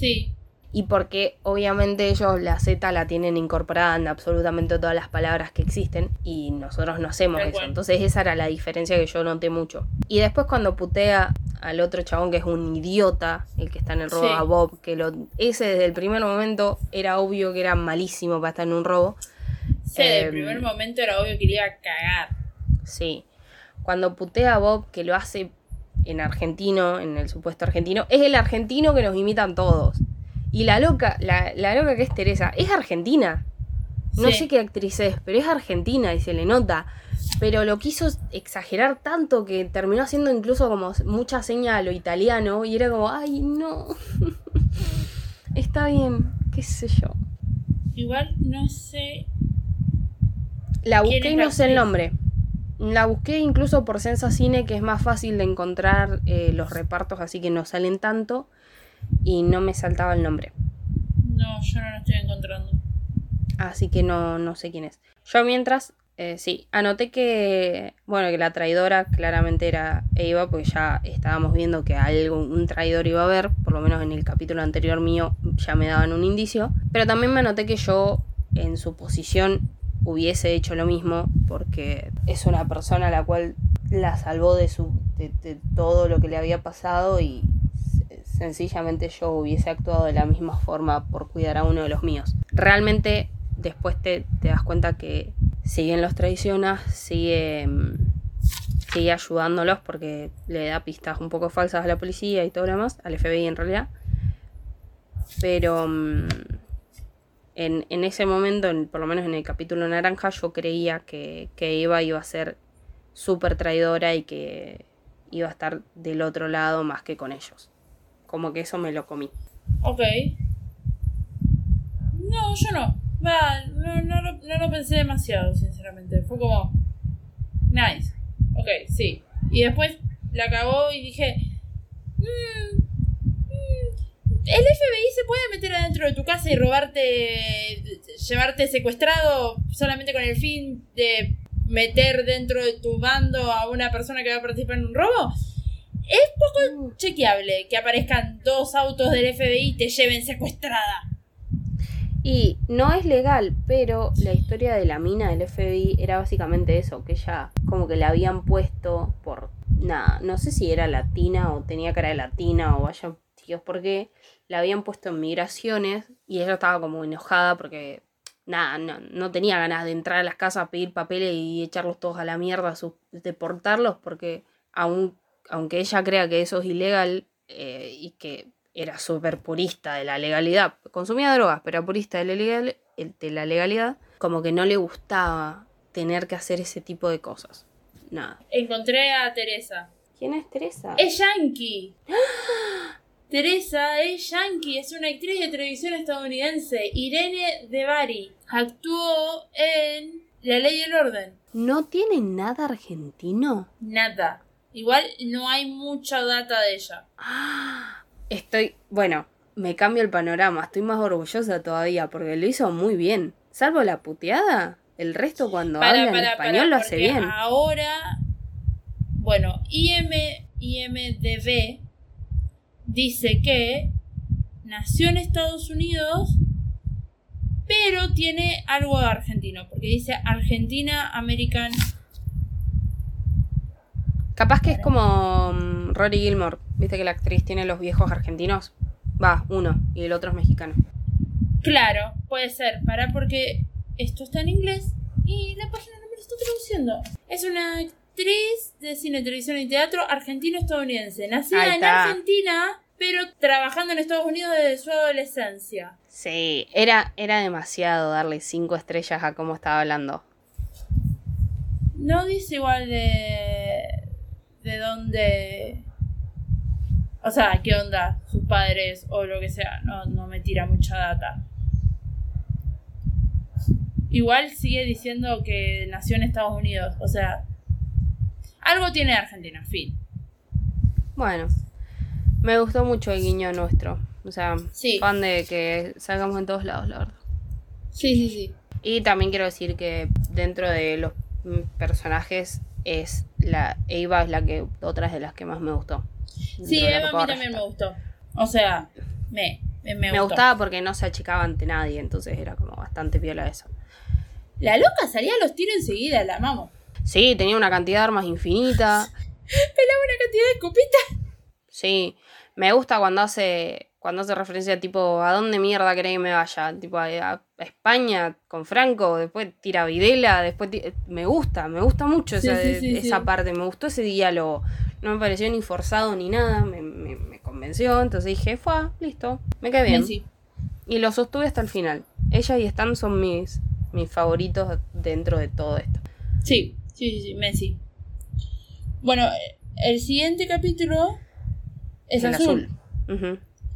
Sí, Y porque obviamente ellos la Z la tienen incorporada en absolutamente todas las palabras que existen y nosotros no hacemos eso. Entonces esa era la diferencia que yo noté mucho. Y después cuando putea al otro chabón que es un idiota, el que está en el robo Sí. a Bob, que lo, ese desde el primer momento era obvio que era malísimo para estar en un robo. sí, desde el Em, primer momento era obvio que le iba a cagar. Sí. Cuando putea a Bob, que lo hace en argentino, en el supuesto argentino, es el argentino que nos imitan todos. Y la loca, la, la loca que es Teresa, es argentina. No Sí. sé qué actriz es, pero es argentina y se le nota. Pero lo quiso exagerar tanto que terminó haciendo incluso como mucha seña a lo italiano y era como, ay, no. [LAUGHS] Está bien, qué sé yo. Igual no sé. La ¿Quién busqué y no sé el nombre. La busqué incluso por Sensa Cine, que es más fácil de encontrar eh, los repartos, así que no salen tanto. Y no me saltaba el nombre. No, yo no lo estoy encontrando. Así que no, no sé quién es. Yo mientras, eh, sí, anoté que, bueno, que la traidora claramente era Eva, porque ya estábamos viendo que algo, un traidor iba a haber, por lo menos en el capítulo anterior mío ya me daban un indicio. Pero también me anoté que yo, en su posición, hubiese hecho lo mismo, porque es una persona a la cual la salvó de, su, de, todo lo que le había pasado y se- sencillamente yo hubiese actuado de la misma forma por cuidar a uno de los míos. Realmente después te, te das cuenta que si bien los traiciona, sigue, mm, sigue ayudándolos porque le da pistas un poco falsas a la policía y todo lo demás, al FBI en realidad. Pero mm, en, ese momento, en- por lo menos en el capítulo naranja, yo creía que, que Eva iba a ser súper traidora y que iba a estar del otro lado más que con ellos. Como que eso me lo comí. Ok. No, yo no. No, no, lo, pensé demasiado, sinceramente. Fue como. Nice. Ok, sí. Y después la acabó y dije. "Mm, mm, el FBI se puede meter adentro de tu casa y robarte. llevarte secuestrado solamente con el fin de meter dentro de tu bando a una persona que va a participar en un robo. Es poco chequeable que aparezcan dos autos del FBI y te lleven secuestrada. Y no es legal, pero la historia de la mina del FBI era básicamente eso, que ella como que la habían puesto por nada, no sé si era latina o tenía cara de latina o vaya Dios por qué, la habían puesto en migraciones y ella estaba como enojada porque nada, no, no tenía ganas de entrar a las casas a pedir papeles y echarlos todos a la mierda, sus- deportarlos, porque aun, aunque ella crea que eso es ilegal eh, y que era súper purista de la legalidad, consumía drogas, pero era purista de la, legal- de la legalidad, como que no le gustaba tener que hacer ese tipo de cosas. Nada. Encontré a Teresa. ¿Quién es Teresa? Es yankee. Teresa es yankee, es una actriz de televisión estadounidense. Irene Devari actuó en La Ley y el Orden. ¿No tiene nada argentino? Nada. Igual no hay mucha data de ella. [GASPS] Estoy, bueno, me cambio el panorama, estoy más orgullosa todavía porque lo hizo muy bien. Salvo la puteada, el resto cuando habla en español lo hace bien. Ahora, bueno, IM, IMDB dice que nació en Estados Unidos, pero tiene algo argentino, porque dice Argentina American. Capaz que es como mm, Rory Gilmore, viste que la actriz tiene los viejos argentinos. Va, uno, y el otro es mexicano. Claro, puede ser, para porque esto está en inglés y la página no me lo está traduciendo. Es una actriz de cine, televisión y teatro argentino-estadounidense, nacida en. Argentina, pero trabajando en Estados Unidos desde su adolescencia. Sí, era, era demasiado darle cinco estrellas a cómo estaba hablando. No dice igual de. de dónde. O sea, qué onda, sus padres o lo que sea. No, no me tira mucha data. Igual sigue diciendo que nació en Estados Unidos. O sea, algo tiene Argentina, fin. Bueno, me gustó mucho el guiño nuestro. O sea, Sí. fan de que salgamos en todos lados, la verdad. Sí, sí, sí. Y también quiero decir que dentro de los personajes es la Eva es la que otras de las que más me gustó. Sí, Eva a mí también me gustó. O sea, me, me, me Me gustó. gustaba porque no se achicaba ante nadie, entonces era como bastante piola eso. La loca salía a los tiros enseguida, la amamos. Sí, tenía una cantidad de armas infinita. [LAUGHS] Pelaba una cantidad de escopitas. Sí, me gusta cuando hace cuando hace referencia tipo a dónde mierda querés que me vaya, tipo a, a España con Franco, después tira Videla, después ti- me gusta, me gusta mucho Sí, esa, sí, sí, esa parte, me gustó ese diálogo, no me pareció ni forzado ni nada, me, me- me convenció, entonces dije, fue, listo, me quedé bien. Y lo sostuve hasta el final. Ella y Stan son mis mis favoritos dentro de todo esto. Sí, sí, sí, sí, Messi. Bueno, el siguiente capítulo es El azul.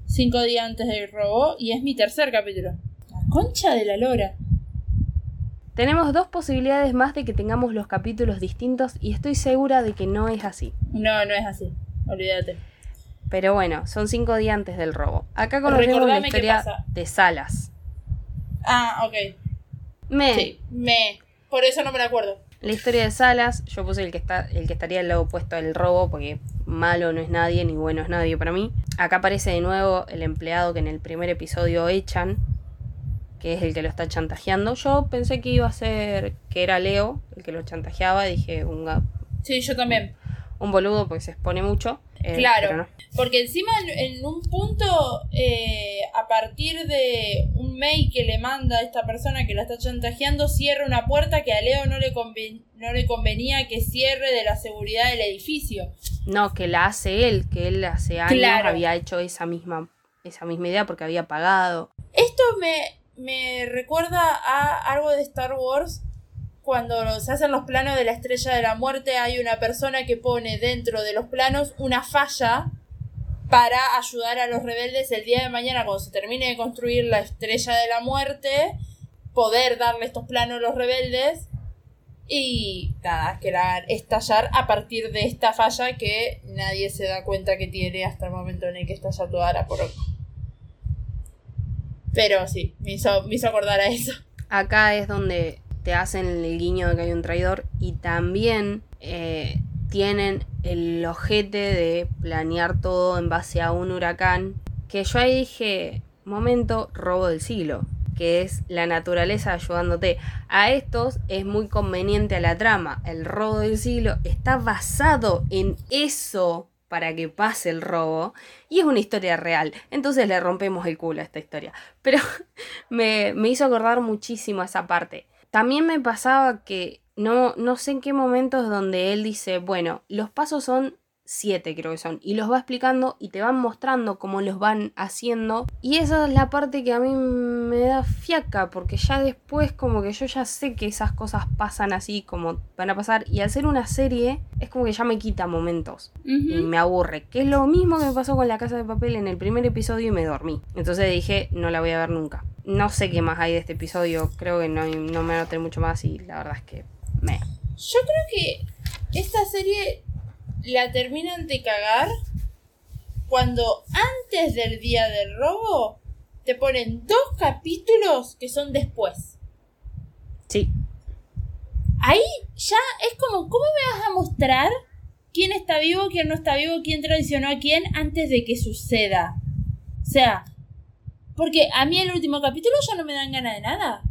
Cinco días antes del robo. Y es mi tercer capítulo. La concha de la lora. Tenemos dos posibilidades más de que tengamos los capítulos distintos y estoy segura de que no es así. No, no es así. Olvídate. Pero bueno, son cinco días antes del robo. Acá conocemos la historia de Salas. Ah, ok. Me, Sí, me. Por eso no me la acuerdo. La historia de Salas, yo puse el que está, el que estaría al lado opuesto del robo, porque malo no es nadie, ni bueno es nadie para mí. Acá aparece de nuevo el empleado que en el primer episodio echan, que es el que lo está chantajeando. Yo pensé que iba a ser que era Leo el que lo chantajeaba, dije un, Sí, yo también. Un boludo porque se expone mucho. eh, Claro. no. Porque encima en, en un punto, eh, a partir de un mail que le manda a esta persona que la está chantajeando, cierra una puerta que a Leo no le, conven- no le convenía que cierre de la seguridad del edificio. No, que la hace él, que él hace años Claro. había hecho esa misma, esa misma idea porque había pagado. Esto me, me recuerda a algo de Star Wars. Cuando se hacen los planos de la estrella de la muerte, hay una persona que pone dentro de los planos una falla para ayudar a los rebeldes el día de mañana, cuando se termine de construir la estrella de la muerte, poder darle estos planos a los rebeldes y nada, que la estallar a partir de esta falla que nadie se da cuenta que tiene hasta el momento en el que estalla toda la poronga. Pero sí, me hizo, me hizo acordar a eso. Acá es donde te hacen el guiño de que hay un traidor y también eh, tienen el ojete de planear todo en base a un huracán. Que yo ahí dije, momento, robo del siglo, que es la naturaleza ayudándote. A estos es muy conveniente a la trama. El robo del siglo está basado en eso para que pase el robo y es una historia real. Entonces le rompemos el culo a esta historia. Pero [LAUGHS] me, me hizo acordar muchísimo esa parte. También me pasaba que no, no sé en qué momentos donde él dice, bueno, los pasos son siete creo que son, y los va explicando y te van mostrando cómo los van haciendo. Y esa es la parte que a mí me da fiaca, porque ya después como que yo ya sé que esas cosas pasan así como van a pasar, y al ser una serie es como que ya me quita momentos y me aburre. Que es lo mismo que me pasó con La Casa de Papel en el primer episodio y me dormí. Entonces dije, no la voy a ver nunca. No sé qué más hay de este episodio, creo que no, no me anoté mucho más y la verdad es que me... Yo creo que esta serie la terminan de cagar cuando antes del día del robo te ponen dos capítulos que son después. Sí, Ahí ya es como, ¿cómo me vas a mostrar quién está vivo, quién no está vivo, quién traicionó a quién antes de que suceda? O sea, porque a mí el último capítulo ya no me dan ganas de nada.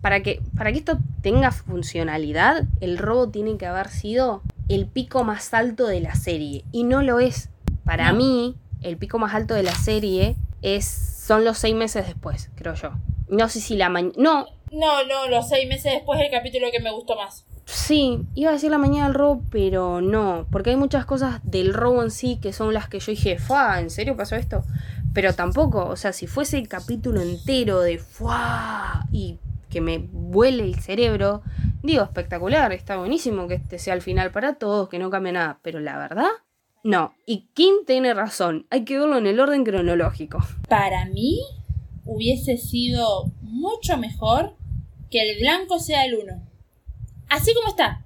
para que, para que esto tenga funcionalidad, el robo tiene que haber sido el pico más alto de la serie. Y no lo es. Para No. mí, el pico más alto de la serie es, son los seis meses después, creo yo. No sé si la mañana... No, No, no, los seis meses después el capítulo que me gustó más. Sí, iba a decir la mañana del robo, pero no, porque hay muchas cosas del robo en sí que son las que yo dije, ¡fua! ¿En serio pasó esto? Pero tampoco, o sea, si fuese el capítulo entero de ¡fua! y que me vuele el cerebro, digo, espectacular, está buenísimo que este sea el final para todos, que no cambie nada, pero la verdad, no. Y Kim tiene razón, hay que verlo en el orden cronológico. Para mí hubiese sido mucho mejor que el blanco sea el 1. Así como está.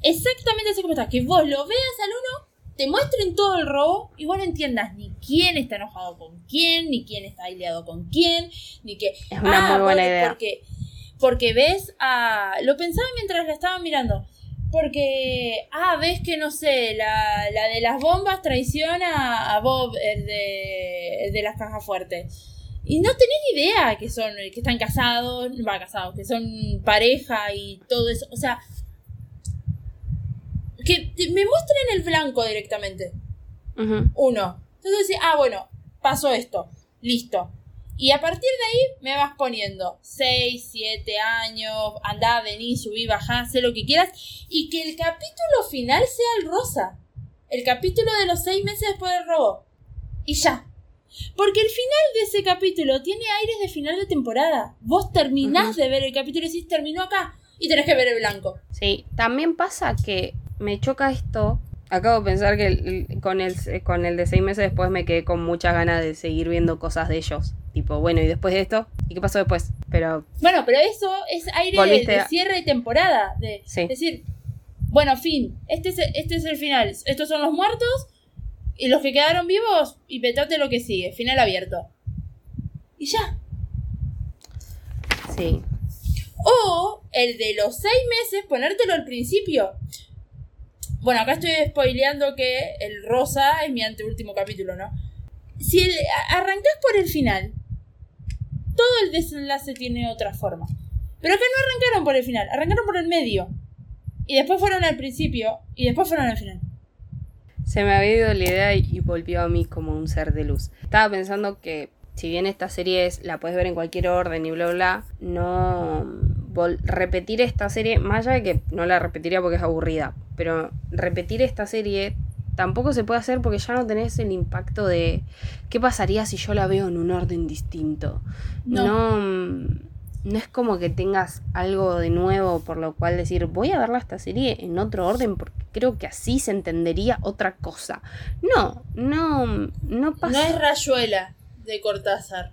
Exactamente así como está. Que vos lo veas al 1, te muestren todo el robo y vos no entiendas ni quién está enojado con quién, ni quién está aliado con quién, ni que... Es una muy buena idea. Porque, porque ves a... Lo pensaba mientras la estaba mirando. Porque, ah, ves que no sé, la, la de las bombas traiciona a Bob, el de, el de las cajas fuertes. Y no tenés ni idea que son, que están casados, va casados, que son pareja y todo eso. O sea, que me muestren el blanco directamente. Uno. Entonces ah, bueno, pasó esto. Listo. Y a partir de ahí me vas poniendo 6, 7 años, andá, vení, subí, bajá, sé lo que quieras. Y que el capítulo final sea el rosa. El capítulo de los 6 meses después del robo. Y ya. Porque el final de ese capítulo tiene aires de final de temporada. Vos terminás de ver el capítulo y decís, terminó acá. Y tenés que ver el blanco. Sí, también pasa que me choca esto. Acabo de pensar que el- con, el, con el de seis meses después me quedé con muchas ganas de seguir viendo cosas de ellos. Tipo, bueno, ¿y después de esto? ¿Y qué pasó después? Pero Bueno, pero eso es aire de, a- cierre de temporada. De Sí. decir, bueno, fin, este es, este es el final. Estos son los muertos y los que quedaron vivos y petate lo que sigue. Final abierto. Y ya. sí. O el de los seis meses, ponértelo al principio. Bueno, acá estoy spoileando que el rosa es mi anteúltimo capítulo, ¿no? Si el, a- arrancás por el final, todo el desenlace tiene otra forma. Pero acá no arrancaron por el final, arrancaron por el medio. Y después fueron al principio, y después fueron al final. Se me había ido la idea y, volvió a mí como un ser de luz. Estaba pensando que si bien esta serie es, la puedes ver en cualquier orden y bla bla, no repetir esta serie, más allá de que no la repetiría porque es aburrida, pero repetir esta serie tampoco se puede hacer porque ya no tenés el impacto de qué pasaría si yo la veo en un orden distinto. No. No, no es como que tengas algo de nuevo por lo cual decir voy a verla esta serie en otro orden porque creo que así se entendería otra cosa. No, no, no pasa. No es rayuela de Cortázar.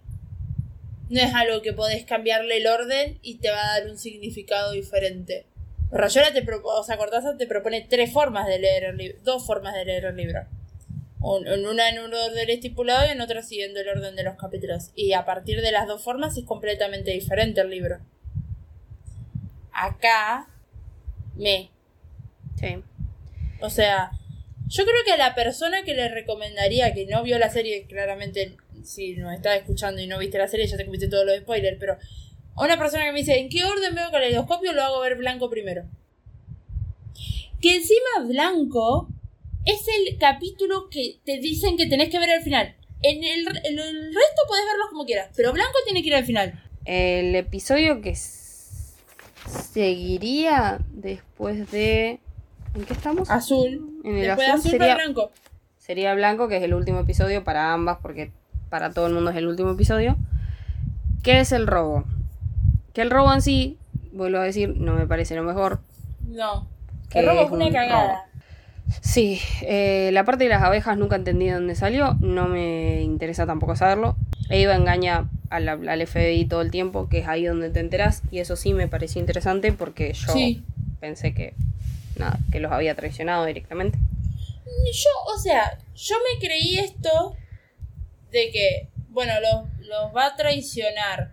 No es algo que podés cambiarle el orden y te va a dar un significado diferente. Rayuela te propone, o sea, Cortázar te propone tres formas de leer el libro, dos formas de leer el libro. Un- en una en un orden estipulado y en otra siguiendo el orden de los capítulos. Y a partir de las dos formas es completamente diferente el libro. Acá, me. Sí. O sea, yo creo que a la persona que le recomendaría que no vio la serie, claramente si nos está escuchando y no viste la serie, ya te comiste todos los spoilers, pero a una persona que me dice, ¿en qué orden veo caleidoscopio? Lo hago ver blanco primero. Que encima blanco es el capítulo que te dicen que tenés que ver al final. En el, en el resto podés verlos como quieras, pero blanco tiene que ir al final. El episodio que seguiría después de. ¿En qué estamos? Azul. En el Después de azul sería- blanco. Sería Blanco, que es el último episodio para ambas, porque para todo el mundo es el último episodio. ¿Qué es el robo? Que el robo en sí, vuelvo a decir, no me parece lo mejor. No. Que El robo es una un cagada. Sí, eh, la parte de las abejas nunca entendí de dónde salió, no me interesa tampoco saberlo. Eva engaña al, al FBI todo el tiempo, que es ahí donde te enterás, y eso sí me pareció interesante porque yo Sí. pensé que, nada, que los había traicionado directamente. Yo, o sea, yo me creí esto de que, bueno, los, los va a traicionar.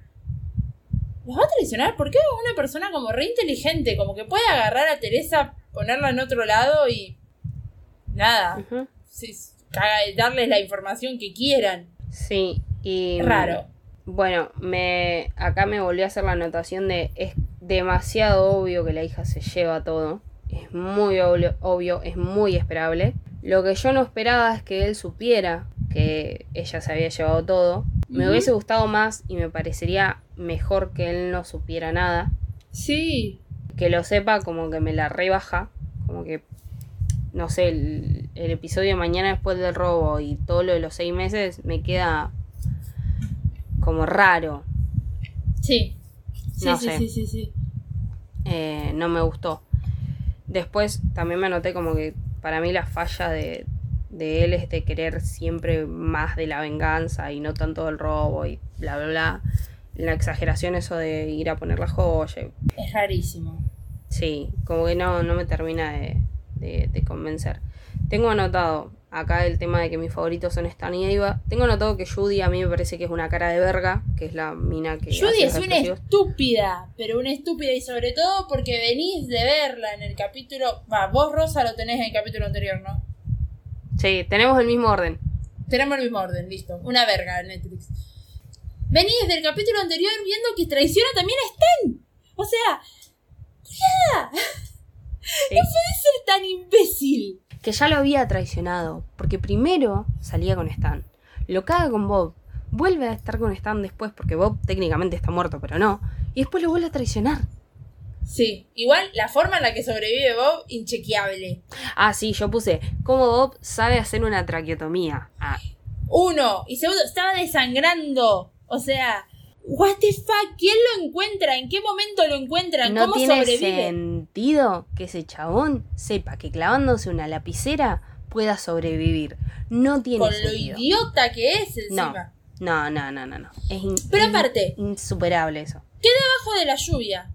¿Los va a traicionar? ¿Por qué una persona como re inteligente, como que puede agarrar a Teresa, ponerla en otro lado y nada, sí, darles la información que quieran? Sí, y... Raro. Bueno, me acá me volvió a hacer la anotación de es demasiado obvio que la hija se lleva todo. Es muy obvio, obvio, es muy esperable. Lo que yo no esperaba es que él supiera que ella se había llevado todo. Me hubiese gustado más y me parecería mejor que él no supiera nada. Sí. Que lo sepa como que me la rebaja. Como que, no sé, el, el episodio de mañana después del robo y todo lo de los seis meses me queda como raro. Sí. Sí, No sí, sé. sí, sí, sí. eh, no me gustó. Después también me anoté como que para mí la falla de, de él es de querer siempre más de la venganza y no tanto del robo y bla, bla, bla. La exageración eso de ir a poner la joya. Es rarísimo. Sí, como que no, no me termina de, de- de convencer. Tengo anotado acá el tema de que mis favoritos son Stan y Eva. Tengo anotado que Judy a mí me parece que es una cara de verga, que es la mina que... Judy hace es una estúpida, pero una estúpida y sobre todo porque venís de verla en el capítulo... Va, vos Rosa lo tenés en el capítulo anterior, ¿no? Sí, tenemos el mismo orden. Tenemos el mismo orden, listo. Una verga Netflix. Venís desde el capítulo anterior viendo que traiciona también a Stan. O sea, culiada, Sí. no puede ser tan imbécil. que ya lo había traicionado, porque primero salía con Stan, lo caga con Bob, vuelve a estar con Stan después, porque Bob técnicamente está muerto, pero no, y después lo vuelve a traicionar. Sí, igual la forma en la que sobrevive Bob, inchequeable. Ah, sí, yo puse, ¿cómo Bob sabe hacer una traqueotomía? Ah, Uno. Y segundo, estaba desangrando. O sea, what the fuck, ¿quién lo encuentra? ¿En qué momento lo encuentran? No ¿Cómo tiene sobrevive? sentido que ese chabón sepa que clavándose una lapicera pueda sobrevivir. No tiene Con lo sentido. idiota que es encima. No, no, no, no, no. Es in- Pero aparte- insuperable eso. Debajo de la lluvia,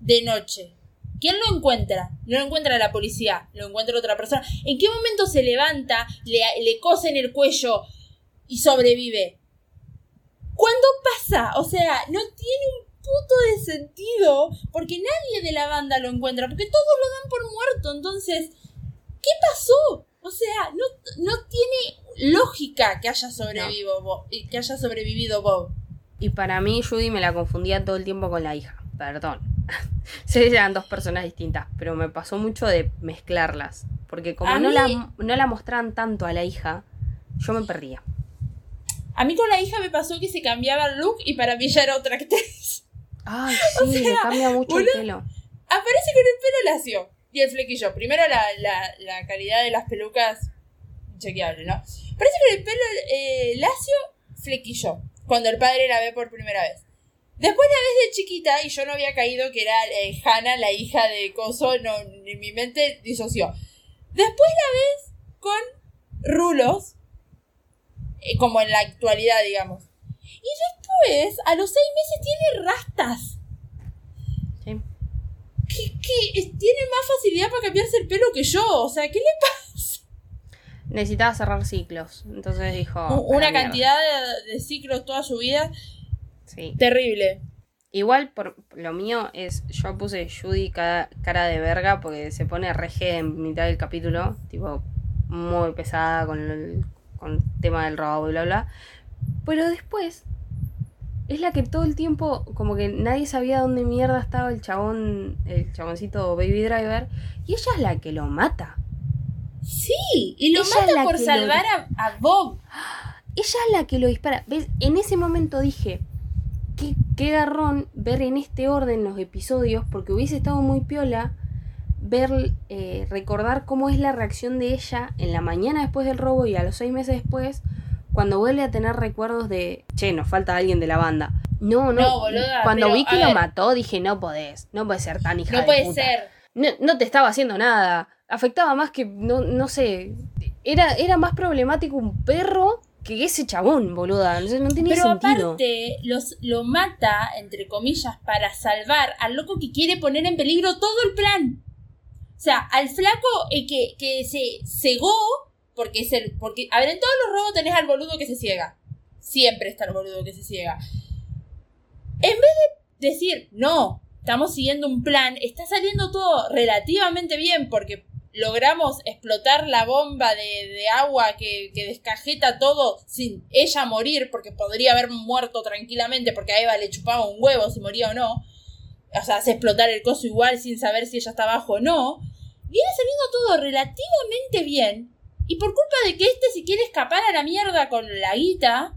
de noche. ¿Quién lo encuentra? No lo encuentra la policía, lo encuentra otra persona. ¿En qué momento se levanta, le, le cose en el cuello y sobrevive? ¿Cuándo pasa? O sea, no tiene un puto de sentido porque nadie de la banda lo encuentra, porque todos lo dan por muerto. Entonces, ¿qué pasó? O sea, no, no tiene lógica que haya sobrevivido Bob. Que haya sobrevivido Bob. Y para mí, Judy me la confundía todo el tiempo con la hija. Perdón. [LAUGHS] sé que eran dos personas distintas, pero me pasó mucho de mezclarlas. Porque como A no, mí- la, no la mostraban tanto a la hija, yo me perdía. A mí con la hija me pasó que se cambiaba el look y para mí ya era otra actriz. Ay, [LAUGHS] sí, le cambia mucho el pelo. Aparece con el pelo lacio y el flequillo. Primero la, la, la calidad de las pelucas, chequeable, ¿no? Aparece con el pelo eh, lacio, flequillo, cuando el padre la ve por primera vez. Después la ves de chiquita y yo no había caído que era eh, Hannah, la hija de Coso, no, en mi mente disoció. Después la ves con rulos, eh, como en la actualidad, digamos. Y después, a los seis meses, tiene rastas. Sí. que, que es- tiene más facilidad para cambiarse el pelo que yo. O sea, ¿qué le pasa? Necesitaba cerrar ciclos. Entonces dijo. "A la Una mierda". cantidad de, de ciclos toda su vida Sí. terrible. Igual por lo mío es, yo puse Judy cara, cara de verga porque se pone reje en mitad del capítulo, tipo muy pesada con el, con el tema del robo y bla bla. Pero después es la que todo el tiempo como que nadie sabía dónde mierda estaba el chabón, el chaboncito Baby Driver y ella es la que lo mata. Sí, y lo Ella mata la por lo- salvar a, a Bob. Ella es la que lo dispara. ¿Ves? En ese momento dije, qué, qué garrón ver en este orden los episodios, porque hubiese estado muy piola ver, eh, recordar cómo es la reacción de ella en la mañana después del robo y a los seis meses después, cuando vuelve a tener recuerdos de, che, nos falta alguien de la banda. No, no. No, boluda, cuando pero, vi que lo ver. mató, dije, no podés, no puedes ser tan hija No de puede puta. ser. No, no te estaba haciendo nada. Afectaba más que, no, no sé, era, era más problemático un perro que ese chabón, boluda. No, sé, no tenía Pero sentido. aparte, los, lo mata, entre comillas, para salvar al loco que quiere poner en peligro todo el plan. O sea, al flaco eh, que, que se cegó, porque es el. Porque, a ver, en todos los robos tenés al boludo que se ciega. Siempre está el boludo que se ciega. En vez de decir, no, estamos siguiendo un plan, está saliendo todo relativamente bien porque logramos explotar la bomba de, de agua que, que descajeta todo sin ella morir, porque podría haber muerto tranquilamente porque a Eva le chupaba un huevo si moría o no. O sea, hace explotar el coso igual sin saber si ella está abajo o no. Viene saliendo todo relativamente bien. Y por culpa de que este se quiere escapar a la mierda con la guita,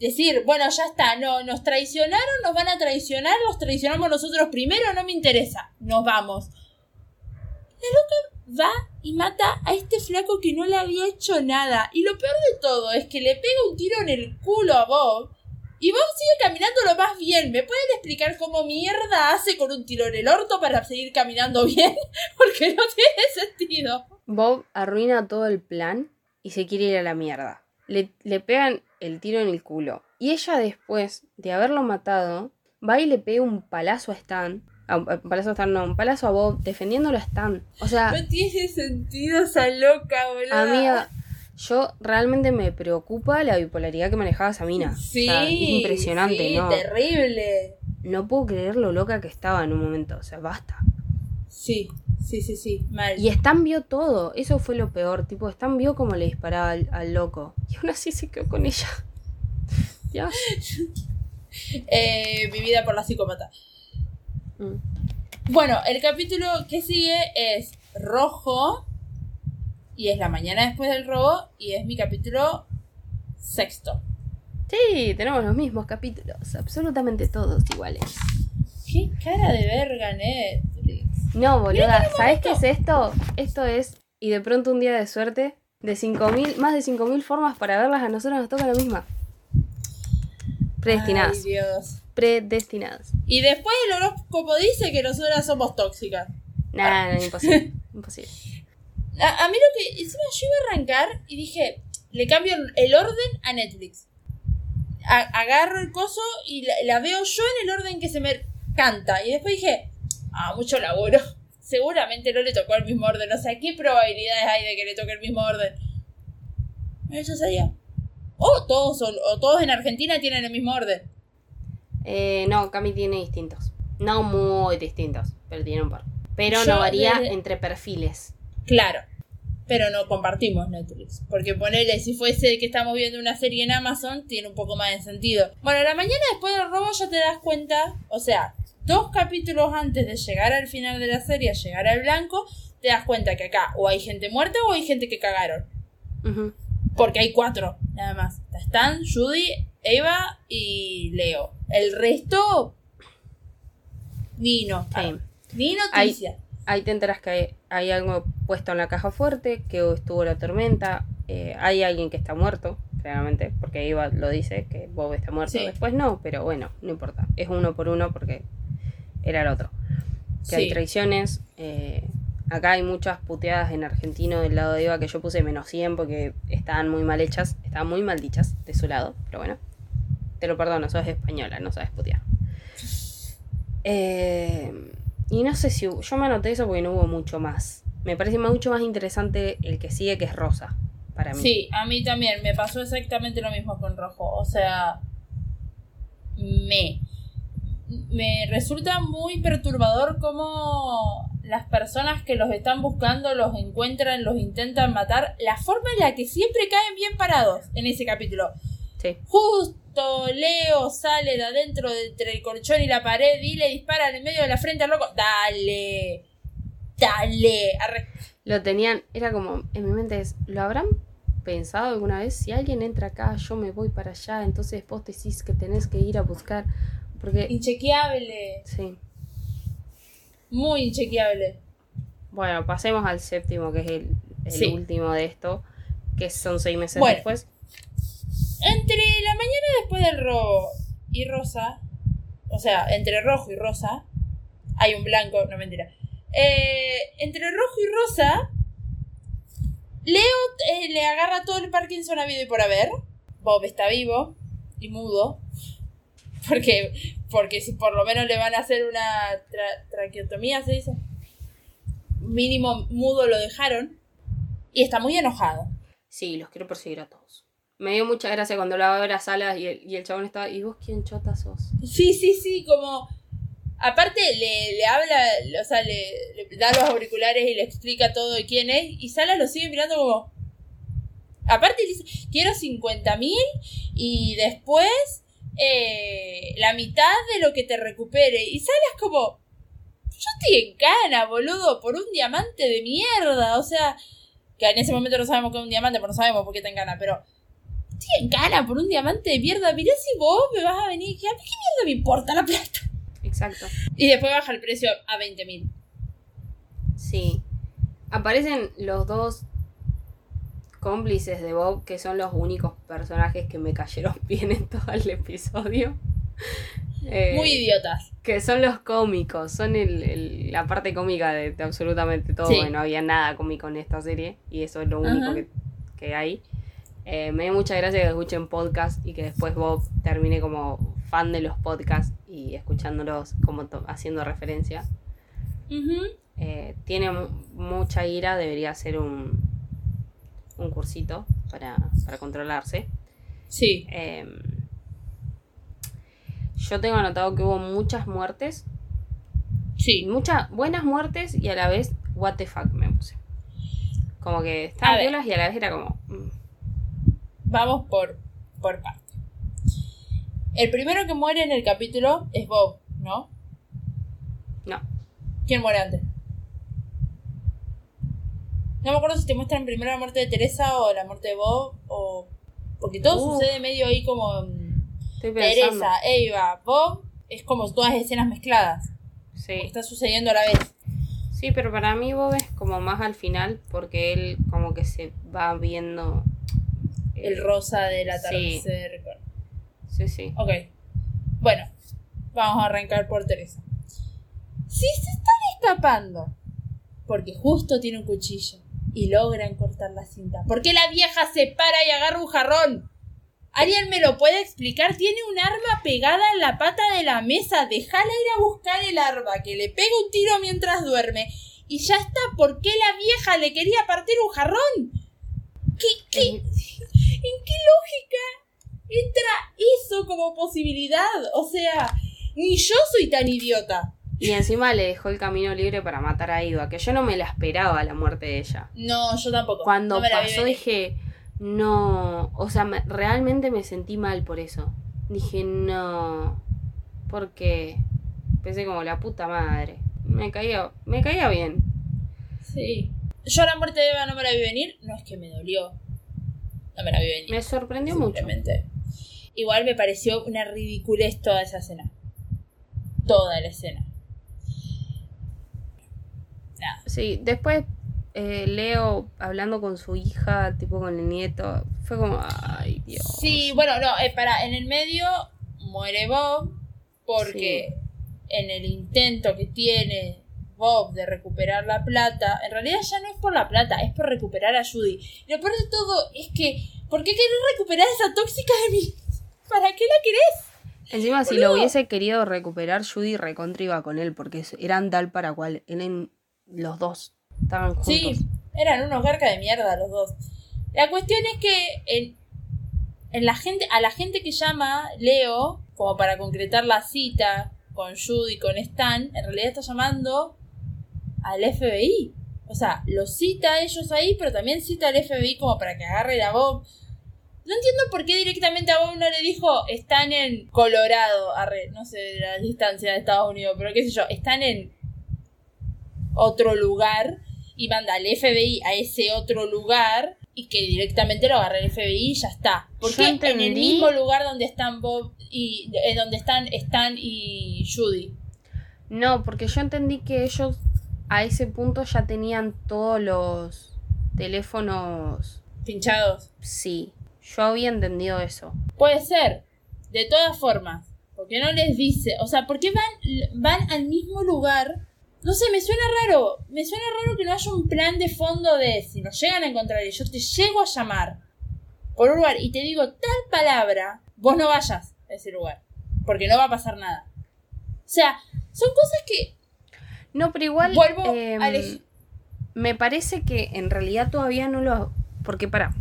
decir, bueno, ya está, no, nos traicionaron, nos van a traicionar, los traicionamos nosotros primero, no me interesa, nos vamos. La loca va y mata a este flaco que no le había hecho nada. Y lo peor de todo es que le pega un tiro en el culo a Bob. Y Bob sigue caminando lo más bien. ¿Me pueden explicar cómo mierda hace con un tiro en el orto para seguir caminando [LAUGHS] bien? Porque no tiene sentido. Bob arruina todo el plan y se quiere ir a la mierda. Le, le pegan el tiro en el culo. Y ella después de haberlo matado, va y le pega un palazo a Stan. A, un palazo a Stan, no, un palazo a Bob defendiéndolo a Stan. O sea, No tiene sentido esa loca, boludo. amiga, yo realmente me preocupa la bipolaridad que manejaba esa mina. Sí, O sea, es impresionante, sí, ¿no? terrible. No puedo creer lo loca que estaba en un momento. O sea, basta. Sí, sí, sí, sí, mal. Y Stan vio todo, eso fue lo peor. Tipo, Stan vio cómo le disparaba al, al loco. Y aún así se quedó con ella. [LAUGHS] Dios. [LAUGHS] Eh, vivida por la psicópata. Mm. Bueno, el capítulo que sigue es rojo. Y es la mañana después del robo. Y es mi capítulo sexto. Sí, tenemos los mismos capítulos, absolutamente todos iguales. Qué cara de verga, Netflix. No, boluda, ¿sabes qué es esto? Esto es, y de pronto un día de suerte, De 5.000, más de 5.000 formas para verlas, a nosotros nos toca la misma. Predestinadas. Ay, Dios. Predestinadas. Y después el horóscopo dice que nosotras somos tóxicas. Nah, no, imposible. [LAUGHS] imposible. A, a mí lo que. Encima yo iba a arrancar y dije, le cambio el orden a Netflix. A- agarro el coso y la, la veo yo en el orden que se me canta. Y después dije, ah, mucho laburo. [LAUGHS] Seguramente no le tocó el mismo orden. O sea, ¿qué probabilidades hay de que le toque el mismo orden? Eso sería. O todos, son- o todos en Argentina tienen el mismo orden. Eh, no, Cami tiene distintos. No muy distintos, pero tiene un par. Pero Yo no varía desde- entre perfiles. Claro. Pero no compartimos Netflix. Porque ponele, si fuese que estamos viendo una serie en Amazon, tiene un poco más de sentido. Bueno, la mañana después del robo ya te das cuenta, o sea, dos capítulos antes de llegar al final de la serie, llegar al blanco, te das cuenta que acá o hay gente muerta o hay gente que cagaron. Porque hay cuatro, nada más. Están Judy, Eva y Leo. El resto, ni no. Sí. Ni noticia. Ahí te enteras que hay, algo puesto en la caja fuerte, que estuvo la tormenta, eh, hay alguien que está muerto, claramente, porque Eva lo dice, que Bob está muerto. Sí. Después no, pero bueno, no importa. Es uno por uno porque era el otro. Que hay traiciones. eh, acá hay muchas puteadas en argentino del lado de Eva que yo puse menos 100 porque estaban muy mal hechas, estaban muy mal dichas de su lado, pero bueno. Te lo perdono, sos española, no sabes putear. Eh, y no sé si yo me anoté eso porque no hubo mucho más. Me parece mucho más interesante el que sigue, que es Rosa, para mí. Sí, a mí también me pasó exactamente lo mismo con Rojo. O sea, me, me resulta muy perturbador cómo las personas que los están buscando los encuentran, los intentan matar. La forma en la que siempre caen bien parados en ese capítulo. Sí. Leo sale de adentro de entre el colchón y la pared y le disparan en medio de la frente al loco. Dale, dale. Arre- Lo tenían, era como, en mi mente es, ¿lo habrán pensado alguna vez? Si alguien entra acá, yo me voy para allá, entonces vos decís que tenés que ir a buscar. Porque, Inchequeable. sí. Muy inchequeable. Bueno, pasemos al séptimo, que es el, el Sí. último de esto, que son seis meses Bueno. después. Entre la mañana después del robo y rosa, o sea, entre rojo y rosa, hay un blanco, no mentira. Eh, entre rojo y rosa, Leo eh, le agarra todo el Parkinson habido y por haber. Bob está vivo y mudo. Porque, porque si por lo menos le van a hacer una tra- traqueotomía, se dice. Mínimo mudo lo dejaron. Y está muy enojado. Sí, los quiero perseguir a todos. Me dio mucha gracia cuando a ver a Salas y el, y el chabón estaba, ¿y vos quién chota sos? Sí, sí, sí, como. Aparte le, le habla, o sea, le, le da los auriculares y le explica todo de quién es. Y Salas lo sigue mirando como. Aparte dice, quiero 50 mil y después eh, la mitad de lo que te recupere. Y Salas como. Yo estoy en cana, boludo, por un diamante de mierda. O sea, que en ese momento no sabemos que es un diamante, pero no sabemos por qué está en cana, pero. Estoy en cana por un diamante de mierda. Mirá si vos me vas a venir. ¿Qué, ¿Qué mierda me importa la plata? Exacto. Y después baja el precio a 20 mil. Sí. Aparecen los dos cómplices de Bob, que son los únicos personajes que me cayeron [LAUGHS] bien en todo el episodio. Eh, Muy idiotas. que son los cómicos, son el, el- la parte cómica de, de absolutamente todo. Sí. Bueno, no había nada cómico en esta serie y eso es lo único que hay. Eh, me da mucha gracia que escuchen podcast y que después Bob termine como fan de los podcasts y escuchándolos como haciendo referencia. Eh, tiene mu- mucha ira, debería hacer un, un cursito para, para controlarse. Sí. Eh, yo tengo anotado que hubo muchas muertes, Sí. muchas buenas muertes y a la vez, what the fuck me puse. Como que estaban violas y a la vez era como. mm, Vamos por, por parte. El primero que muere en el capítulo es Bob, ¿no? no. ¿Quién muere antes? No me acuerdo si te muestran primero la muerte de Teresa o la muerte de Bob o... Porque todo Uh. sucede medio ahí como... mm. Teresa, Eva, Bob, es como todas escenas mezcladas. Sí, Está sucediendo a la vez. Sí, pero para mí Bob es como más al final porque él como que se va viendo... eh, El rosa del sí. atardecer. Sí, sí. Ok. Bueno, vamos a arrancar por Teresa. Si se están escapando, porque justo tiene un cuchillo y logran cortar la cinta, ¿por qué la vieja se para y agarra un jarrón? ¿Alguien me lo puede explicar? Tiene un arma pegada en la pata de la mesa. Déjala ir a buscar el arma, que le pega un tiro mientras duerme. Y ya está. ¿Por qué la vieja le quería partir un jarrón? ¿Qué, qué, ¿En qué lógica entra eso como posibilidad? O sea, ni yo soy tan idiota. Y encima le dejó el camino libre para matar a Iva, que yo no me la esperaba la muerte de ella. No, yo tampoco. Cuando No pasó dije, no, o sea, me- realmente me sentí mal por eso. Dije, no, porque pensé como la puta madre. Me caía, me caía bien. Sí. Yo la muerte de Eva no me la vi venir. No es que me dolió. No me la vi venir. Me sorprendió mucho. Igual me pareció una ridiculez toda esa escena. Toda la escena. Nada. Sí, después eh, Leo hablando con su hija, tipo con el nieto, fue como, ay Dios. Sí, bueno, no, eh, para, en el medio muere Bob porque en el intento que tiene Bob de recuperar la plata, en realidad ya no es por la plata, es por recuperar a Judy. Y lo peor de todo es que, ¿por qué querés recuperar esa tóxica de mí? ¿Para qué la querés? Encima, si lo hubiese querido recuperar, Judy recontra iba con él, porque eran tal para cual. Eran los dos. Estaban juntos. Sí, eran unos garcas de mierda los dos. La cuestión es que en, en la gente, a la gente que llama Leo, como para concretar la cita con Judy con Stan, en realidad está llamando al FBI. O sea, los cita a ellos ahí, pero también cita al FBI como para que agarre la Bob. No entiendo por qué directamente a Bob no le dijo están en Colorado, arre, no sé la distancia de Estados Unidos, pero qué sé yo, están en otro lugar y manda al FBI a ese otro lugar y que directamente lo agarre el FBI y ya está. Porque en el mismo lugar donde están Bob y en donde están Stan y Judy. No, porque yo entendí que ellos a ese punto ya tenían todos los teléfonos. Pinchados. Sí, yo había entendido eso. Puede ser. De todas formas. Porque no les dice. O sea, ¿por qué van, van al mismo lugar? No sé, me suena raro. Me suena raro que no haya un plan de fondo de si nos llegan a encontrar y yo te llego a llamar por un lugar y te digo tal palabra, vos no vayas a ese lugar. Porque no va a pasar nada. O sea, son cosas que No, pero igual. Vuelvo em, Me parece que en realidad todavía no lo. Porque para.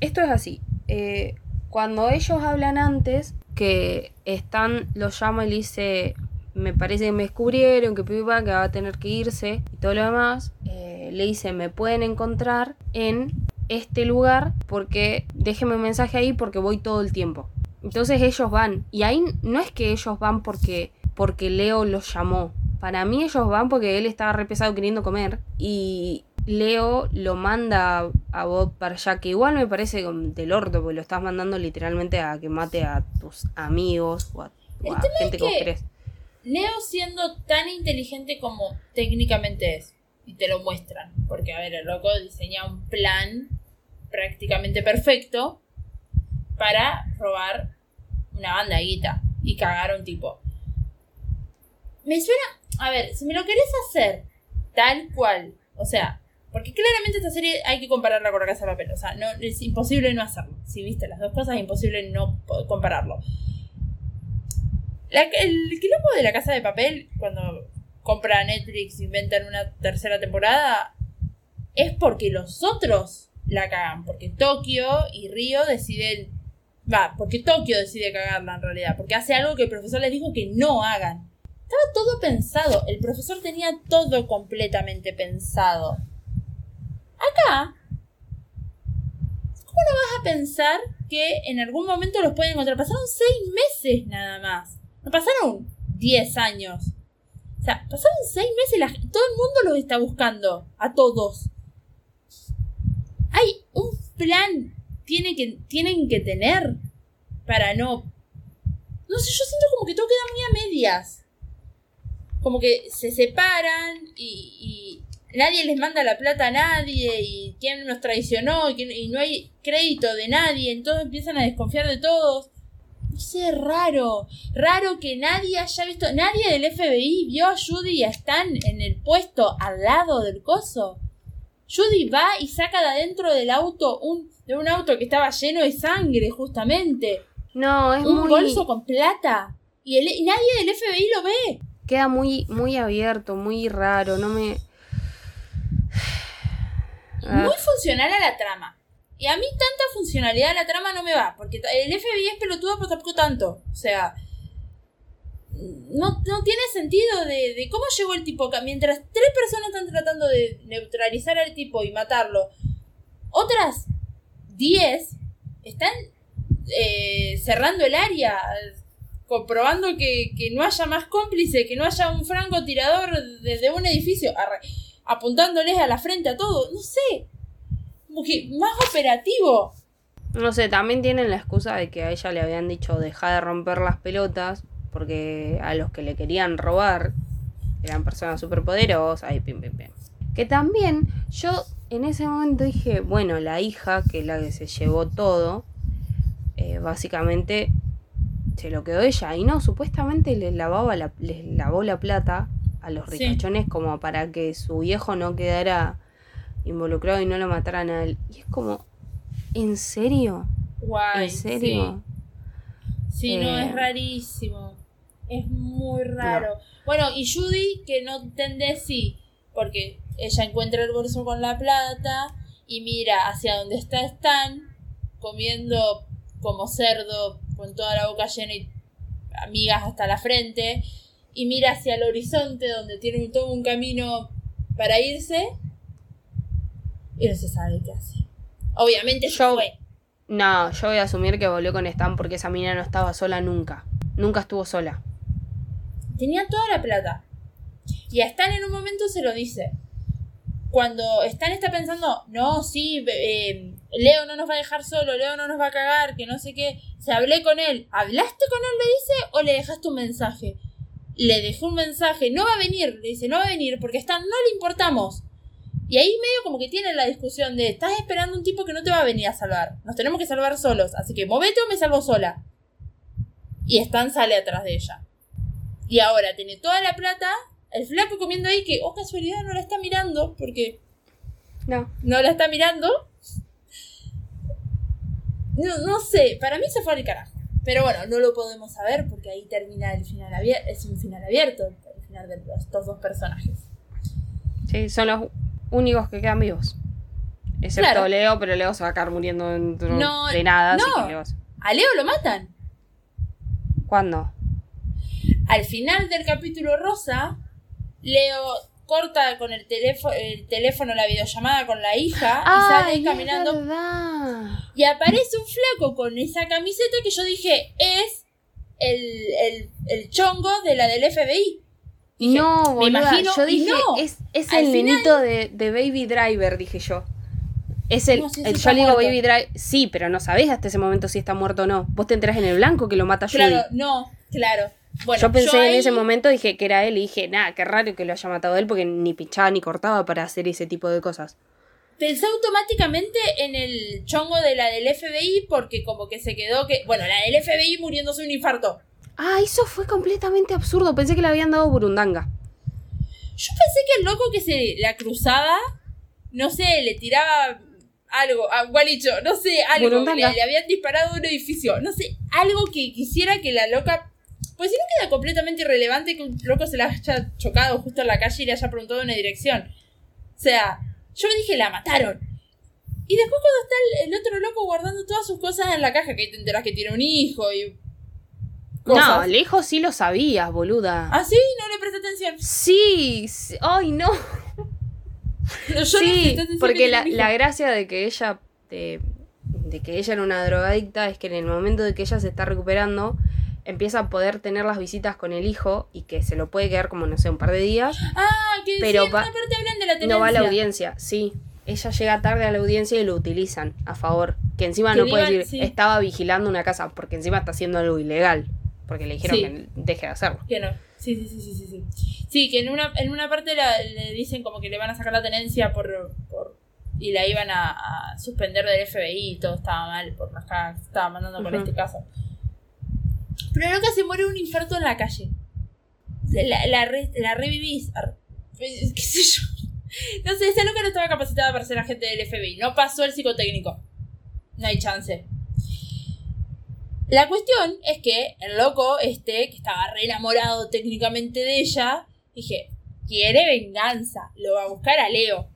Esto es así. eh, cuando ellos hablan antes, que están, lo llama y le dice. Me parece que me descubrieron, que pipa, que va a tener que irse y todo lo demás. eh, le dice, me pueden encontrar en este lugar porque déjenme un mensaje ahí porque voy todo el tiempo. Entonces ellos van. Y ahí no es que ellos van porque, porque Leo los llamó. Para mí ellos van porque él estaba re pesado queriendo comer. Y Leo lo manda a Bob para allá. Que igual me parece del orto porque lo estás mandando literalmente a que mate a tus amigos o a, o a es gente que vos que- querés. Leo siendo tan inteligente como técnicamente es. Y te lo muestran. Porque, a ver, el loco diseña un plan prácticamente perfecto para robar una banda de guita y cagar a un tipo. Me suena. A ver, si me lo querés hacer tal cual, o sea, porque claramente esta serie hay que compararla con la casa de papel, o sea, no, es imposible no hacerlo. Si viste las dos cosas, es imposible no compararlo. El quilombo de la casa de papel, cuando compra Netflix, inventan una tercera temporada, es porque los otros la cagan. Porque Tokio y Río deciden. Va, porque Tokio decide cagarla en realidad. Porque hace algo que el profesor les dijo que no hagan. Estaba todo pensado. El profesor tenía todo completamente pensado. Acá. ¿Cómo no vas a pensar que en algún momento los pueden encontrar? Pasaron seis meses nada más. No pasaron 10 años. O sea, pasaron 6 meses todo el mundo los está buscando. A todos. Hay un plan. Tienen que tener. Para no. No sé, yo siento como que todo queda muy a medias. Como que se separan y. y nadie les manda la plata a nadie y quién nos traicionó y, quién- y no hay crédito de nadie, entonces empiezan a desconfiar de todos. No sé, raro, raro que nadie haya visto, nadie del FBI vio a Judy y a Stan en el puesto al lado del coso. Judy va y saca de adentro del auto un, de un auto que estaba lleno de sangre, justamente, No, es un muy. bolso con plata. Y, el- y nadie del FBI lo ve. Queda muy, muy abierto, muy raro. No me. [SIGHS] Ah, muy funcional a la trama. Y a mí tanta funcionalidad a la trama no me va, porque el FBI es pelotudo, pero tampoco tanto. O sea, no, no tiene sentido de, de cómo llegó el tipo acá. Mientras tres personas están tratando de neutralizar al tipo y matarlo, otras diez están eh, cerrando el área, comprobando que, que no haya más cómplice, que no haya un francotirador desde un edificio, apuntándoles a la frente a todos. No sé, como que más operativo. No sé, también tienen la excusa de que a ella le habían dicho deja de romper las pelotas porque a los que le querían robar eran personas superpoderosas y pim, pim, pim. Que también yo en ese momento dije, bueno, la hija, que es la que se llevó todo, eh, básicamente se lo quedó ella. Y no, supuestamente les, lavaba la, les lavó la plata a los Sí. ricachones como para que su viejo no quedara involucrado y no lo mataran a él. Y es como, ¿en serio? Guay. ¿En serio? Sí, Sí, no, Eh. es rarísimo. Es muy raro. Bueno, y Judy, que no entendés sí, porque ella encuentra el bolso con la plata y mira hacia donde está Stan, comiendo como cerdo con toda la boca llena y amigas hasta la frente, y mira hacia el horizonte donde tiene un- todo un camino para irse y no se sabe qué hace. Obviamente Yo- fue. No, yo voy a asumir que volvió con Stan porque esa mina no estaba sola nunca. Nunca estuvo sola. Tenía toda la plata. Y a Stan en un momento se lo dice. Cuando Stan está pensando, no, sí, eh, Leo no nos va a dejar solo, Leo no nos va a cagar, que no sé qué. Se hablé con él. ¿Hablaste con él, le dice, o le dejaste un mensaje? Le dejé un mensaje, no va a venir, le dice, no va a venir porque Stan no le importamos. Y ahí medio como que tienen la discusión de, estás esperando un tipo que no te va a venir a salvar. Nos tenemos que salvar solos, así que movete o me salvo sola. Y Stan sale atrás de ella. Y ahora tiene toda la plata, el flaco comiendo ahí que, oh casualidad, no la está mirando, porque No. no la está mirando. No, no sé, para mí se fue al carajo. Pero bueno, no lo podemos saber porque ahí termina el final abierto. Es un final abierto, el final de los- estos dos personajes. Sí, son los únicos que quedan vivos. Excepto Claro. Leo, pero Leo se va a quedar muriendo dentro No, de nada. así no. que Leo- A Leo lo matan. ¿Cuándo? Al final del capítulo rosa, Leo corta con el teléfono, el teléfono la videollamada con la hija y sale caminando. Y aparece un flaco con esa camiseta que yo dije es el, el, el chongo de la del FBI. Dije, no, me boluda, imagino, yo dije, no. es, es el final- nenito de, de Baby Driver, dije yo. Es el, No, el- yo digo muerto. Baby Driver, sí, pero no sabés hasta ese momento si está muerto o no. Vos te enterás en el blanco que lo mata Judy. Claro, no, claro. Bueno, yo pensé en ahí ese momento, dije que era él y dije, nada, qué raro que lo haya matado él porque ni pinchaba ni cortaba para hacer ese tipo de cosas. Pensé automáticamente en el chongo de la del FBI porque como que se quedó que... Bueno, la del FBI muriéndose de un infarto. Ah, eso fue completamente absurdo. Pensé que le habían dado burundanga. Yo pensé que el loco que se la cruzaba, no sé, le tiraba algo, a Gualicho, no sé, algo, le, le habían disparado un edificio, no sé, algo que quisiera que la loca... Pues si no queda completamente irrelevante que un loco se la haya chocado justo en la calle y le haya preguntado una dirección. O sea, yo me dije, la mataron. Y después cuando está el, el otro loco guardando todas sus cosas en la caja, que te enteras que tiene un hijo y... No, lejos sí lo sabías, boluda. ¿Ah, sí? No le presté atención. Sí, sí, ay no. Yo no sí, porque la, la gracia de que ella de, de que ella era una drogadicta es que en el momento de que ella se está recuperando empieza a poder tener las visitas con el hijo y que se lo puede quedar como no sé un par de días Ah, que Pero sí, va- parte hablan de la tenencia. no va a la audiencia sí ella llega tarde a la audiencia y lo utilizan a favor que encima Que no puede decir sí. estaba vigilando una casa porque encima está haciendo algo ilegal Porque le dijeron Sí. que deje de hacerlo. Que no. Sí, sí, sí, sí, sí, sí. Sí, que en una, en una parte la- le dicen como que le van a sacar la tenencia por, por y la iban a, a suspender del FBI y todo estaba mal por las estaba mandando Ujú. este caso. Pero loca se muere un infarto en la calle. La, la, re- la revivís. [LAUGHS] ¿Qué sé yo? No sé, esa loca no estaba capacitada para ser agente del FBI. No pasó el psicotécnico. No hay chance. La cuestión es que el loco, este, que estaba re enamorado técnicamente de ella, dije, quiere venganza, lo va a buscar a Leo.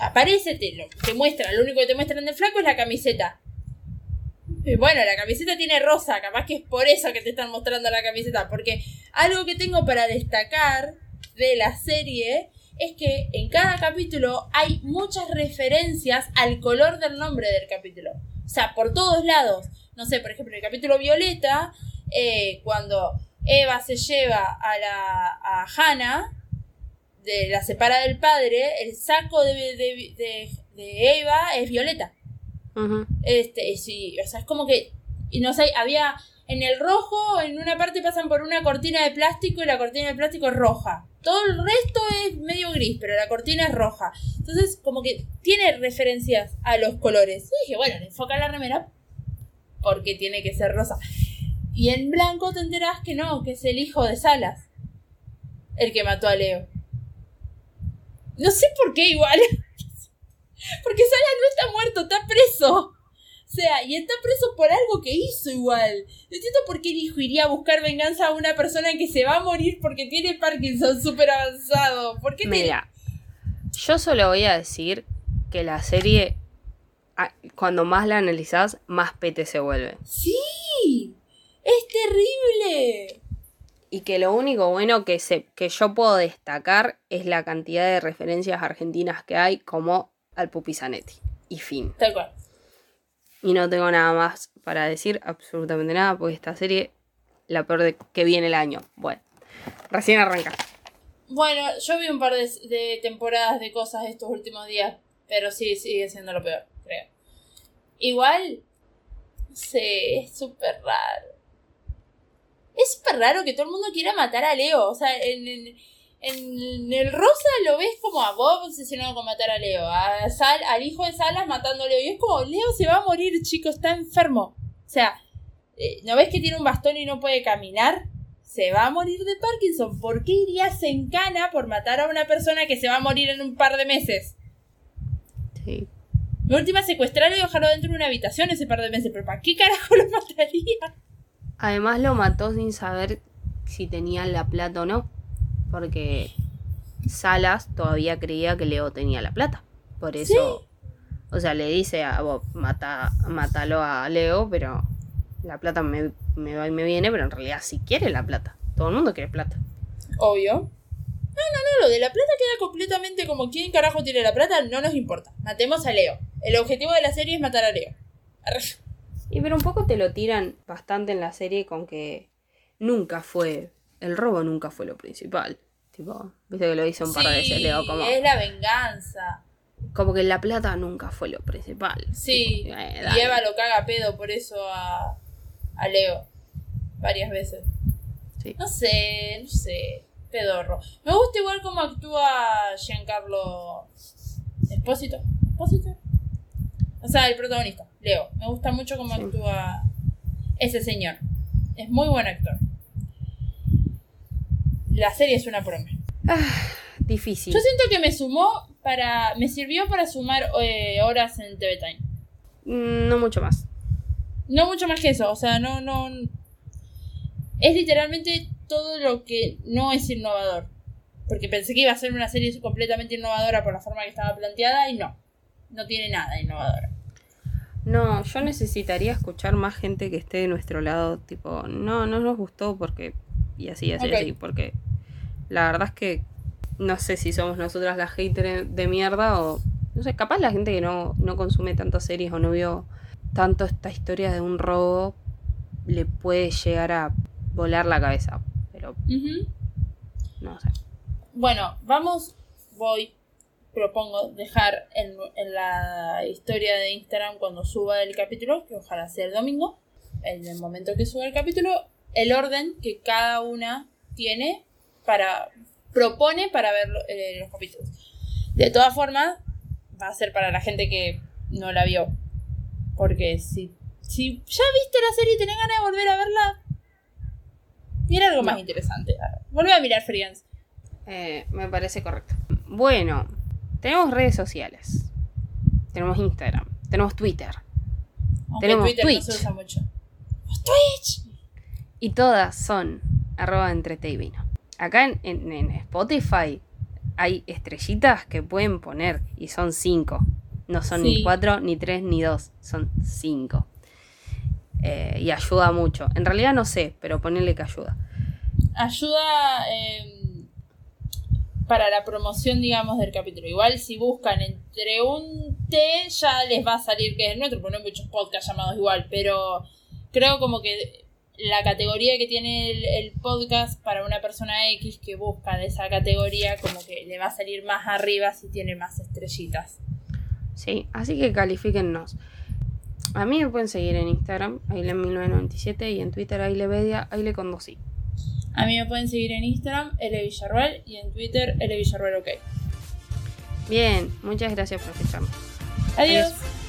Aparece, te, lo, te muestra, lo único que te muestran de flaco es la camiseta. Bueno, la camiseta tiene rosa, capaz que es por eso que te están mostrando la camiseta, porque algo que tengo para destacar de la serie es que en cada capítulo hay muchas referencias al color del nombre del capítulo. O sea, por todos lados. No sé, por ejemplo, en el capítulo Violeta, eh, cuando Eva se lleva a la a Hannah, de, la separa del padre, el saco de, de, de Eva es violeta. Este, sí, o sea, es como que. Y no sé, había. En el rojo, en una parte pasan por una cortina de plástico y la cortina de plástico es roja. Todo el resto es medio gris, pero la cortina es roja. Entonces, como que tiene referencias a los colores. Y dije, bueno, enfoca la remera porque tiene que ser rosa. Y en blanco te enterás que no, que es el hijo de Salas. El que mató a Leo. No sé por qué igual. Porque Salas no está muerto, está preso. O sea, y está preso por algo que hizo igual. No entiendo por qué el hijo iría a buscar venganza a una persona que se va a morir porque tiene Parkinson súper avanzado. ¿Por qué te- Mira, yo solo voy a decir que la serie, ah, cuando más la analizás, más pete se vuelve. Sí, es terrible. Y que lo único bueno que, se, que yo puedo destacar es la cantidad de referencias argentinas que hay, como al Pupi Zanetti. Y fin. Tal cual. Y no tengo nada más para decir, absolutamente nada, porque esta serie, la peor de que viene el año. Bueno, recién arranca. Bueno, yo vi un par de, de temporadas de cosas estos últimos días, pero sí, sigue siendo lo peor, creo. Igual, sé, es súper raro. Es súper raro que todo el mundo quiera matar a Leo. O sea, en, en, en el Rosa lo ves como a Bob obsesionado con matar a Leo, a Sal, al hijo de Salas matando a Leo. Y es como, Leo se va a morir, chicos, está enfermo. O sea, eh, ¿no ves que tiene un bastón y no puede caminar? Se va a morir de Parkinson. ¿Por qué irías en cana por matar a una persona que se va a morir en un par de meses? Sí. La última secuestrarlo y dejarlo dentro de una habitación ese par de meses. ¿Pero para qué carajo lo [LAUGHS] mataría? Además lo mató sin saber si tenía la plata o no. Porque Salas todavía creía que Leo tenía la plata. Por eso. O sea, le dice a Bob, mata, mátalo a Leo, pero la plata me, me va y me viene, pero en realidad sí quiere la plata. Todo el mundo quiere plata. Obvio. No, no, no, lo de la plata queda completamente como quién carajo tiene la plata, no nos importa. Matemos a Leo. El objetivo de la serie es matar a Leo. Y pero un poco te lo tiran bastante en la serie con que nunca fue. El robo nunca fue lo principal. Tipo, viste que lo dice un par de veces Leo, como, es la venganza. como que la plata nunca fue lo principal. Sí, Tipo, eh, y. Eva lo caga a pedo por eso a, a Leo. Varias veces. Sí. No sé, no sé. Pedorro. Me gusta igual cómo actúa Giancarlo Espósito. ¿Espósito? O sea, el protagonista, Leo. Me gusta mucho cómo Sí. actúa ese señor. Es muy buen actor. La serie es una promesa. Difícil. Yo siento que me sumó para. me sirvió para sumar eh, horas en TV Time. Mm, No mucho más. No mucho más que eso, o sea, no, no. Es literalmente todo lo que no es innovador. Porque pensé que iba a ser una serie completamente innovadora por la forma que estaba planteada y no. No tiene nada innovadora. No, yo necesitaría escuchar más gente que esté de nuestro lado, tipo, no, no nos gustó porque, y así, así, Ok. así, porque la verdad es que no sé si somos nosotras las haters de mierda o, no sé, capaz la gente que no, no consume tantas series o no vio tanto esta historia de un robo le puede llegar a volar la cabeza, pero no sé. Bueno, vamos, voy, propongo dejar en, en la historia de Instagram cuando suba el capítulo, que ojalá sea el domingo, en el momento que suba el capítulo, el orden que cada una tiene para. propone para ver eh, los capítulos. De todas formas, va a ser para la gente que no la vio. Porque si, si ya viste la serie y tenés ganas de volver a verla, mira algo más interesante. Vuelve a mirar Friends. Eh, me parece correcto. Bueno, tenemos redes sociales. Tenemos Instagram. Tenemos Twitter. Aunque Tenemos Twitter no Twitch. se usa mucho. Twitch. Y todas son arroba entrete y vino. Acá en, en- en Spotify hay estrellitas que pueden poner y son cinco. No son ni cuatro, ni tres, ni dos. Son cinco. Eh, y ayuda mucho. En realidad no sé, pero ponerle que ayuda. ayuda eh, para la promoción, digamos, del capítulo. Igual si buscan entre un T ya les va a salir que es nuestro, porque no hay muchos podcasts llamados igual, pero creo como que la categoría que tiene el, el podcast para una persona X que busca de esa categoría, como que le va a salir más arriba si tiene más estrellitas. Sí, así que califíquennos. A mí me pueden seguir en Instagram, Aile1997, y en Twitter, Ailevedia, Aile con dos i. A mí me pueden seguir en Instagram, L Villarruel, y en Twitter, L Villarruel OK. Bien, muchas gracias por escucharme. Adiós. Adiós.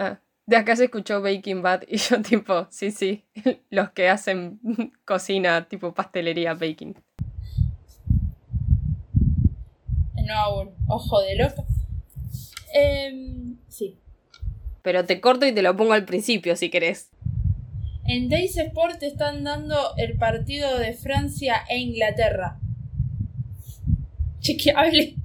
Ah, de acá se escuchó Baking Bad y [LAUGHS] yo tipo, sí, sí, [LAUGHS] los que hacen [LAUGHS] cocina tipo pastelería baking. No aún. Ojo de loco. Em, sí. Pero te corto y te lo pongo al principio si querés. En Days Sport te están dando el partido de Francia e Inglaterra. Chequeable.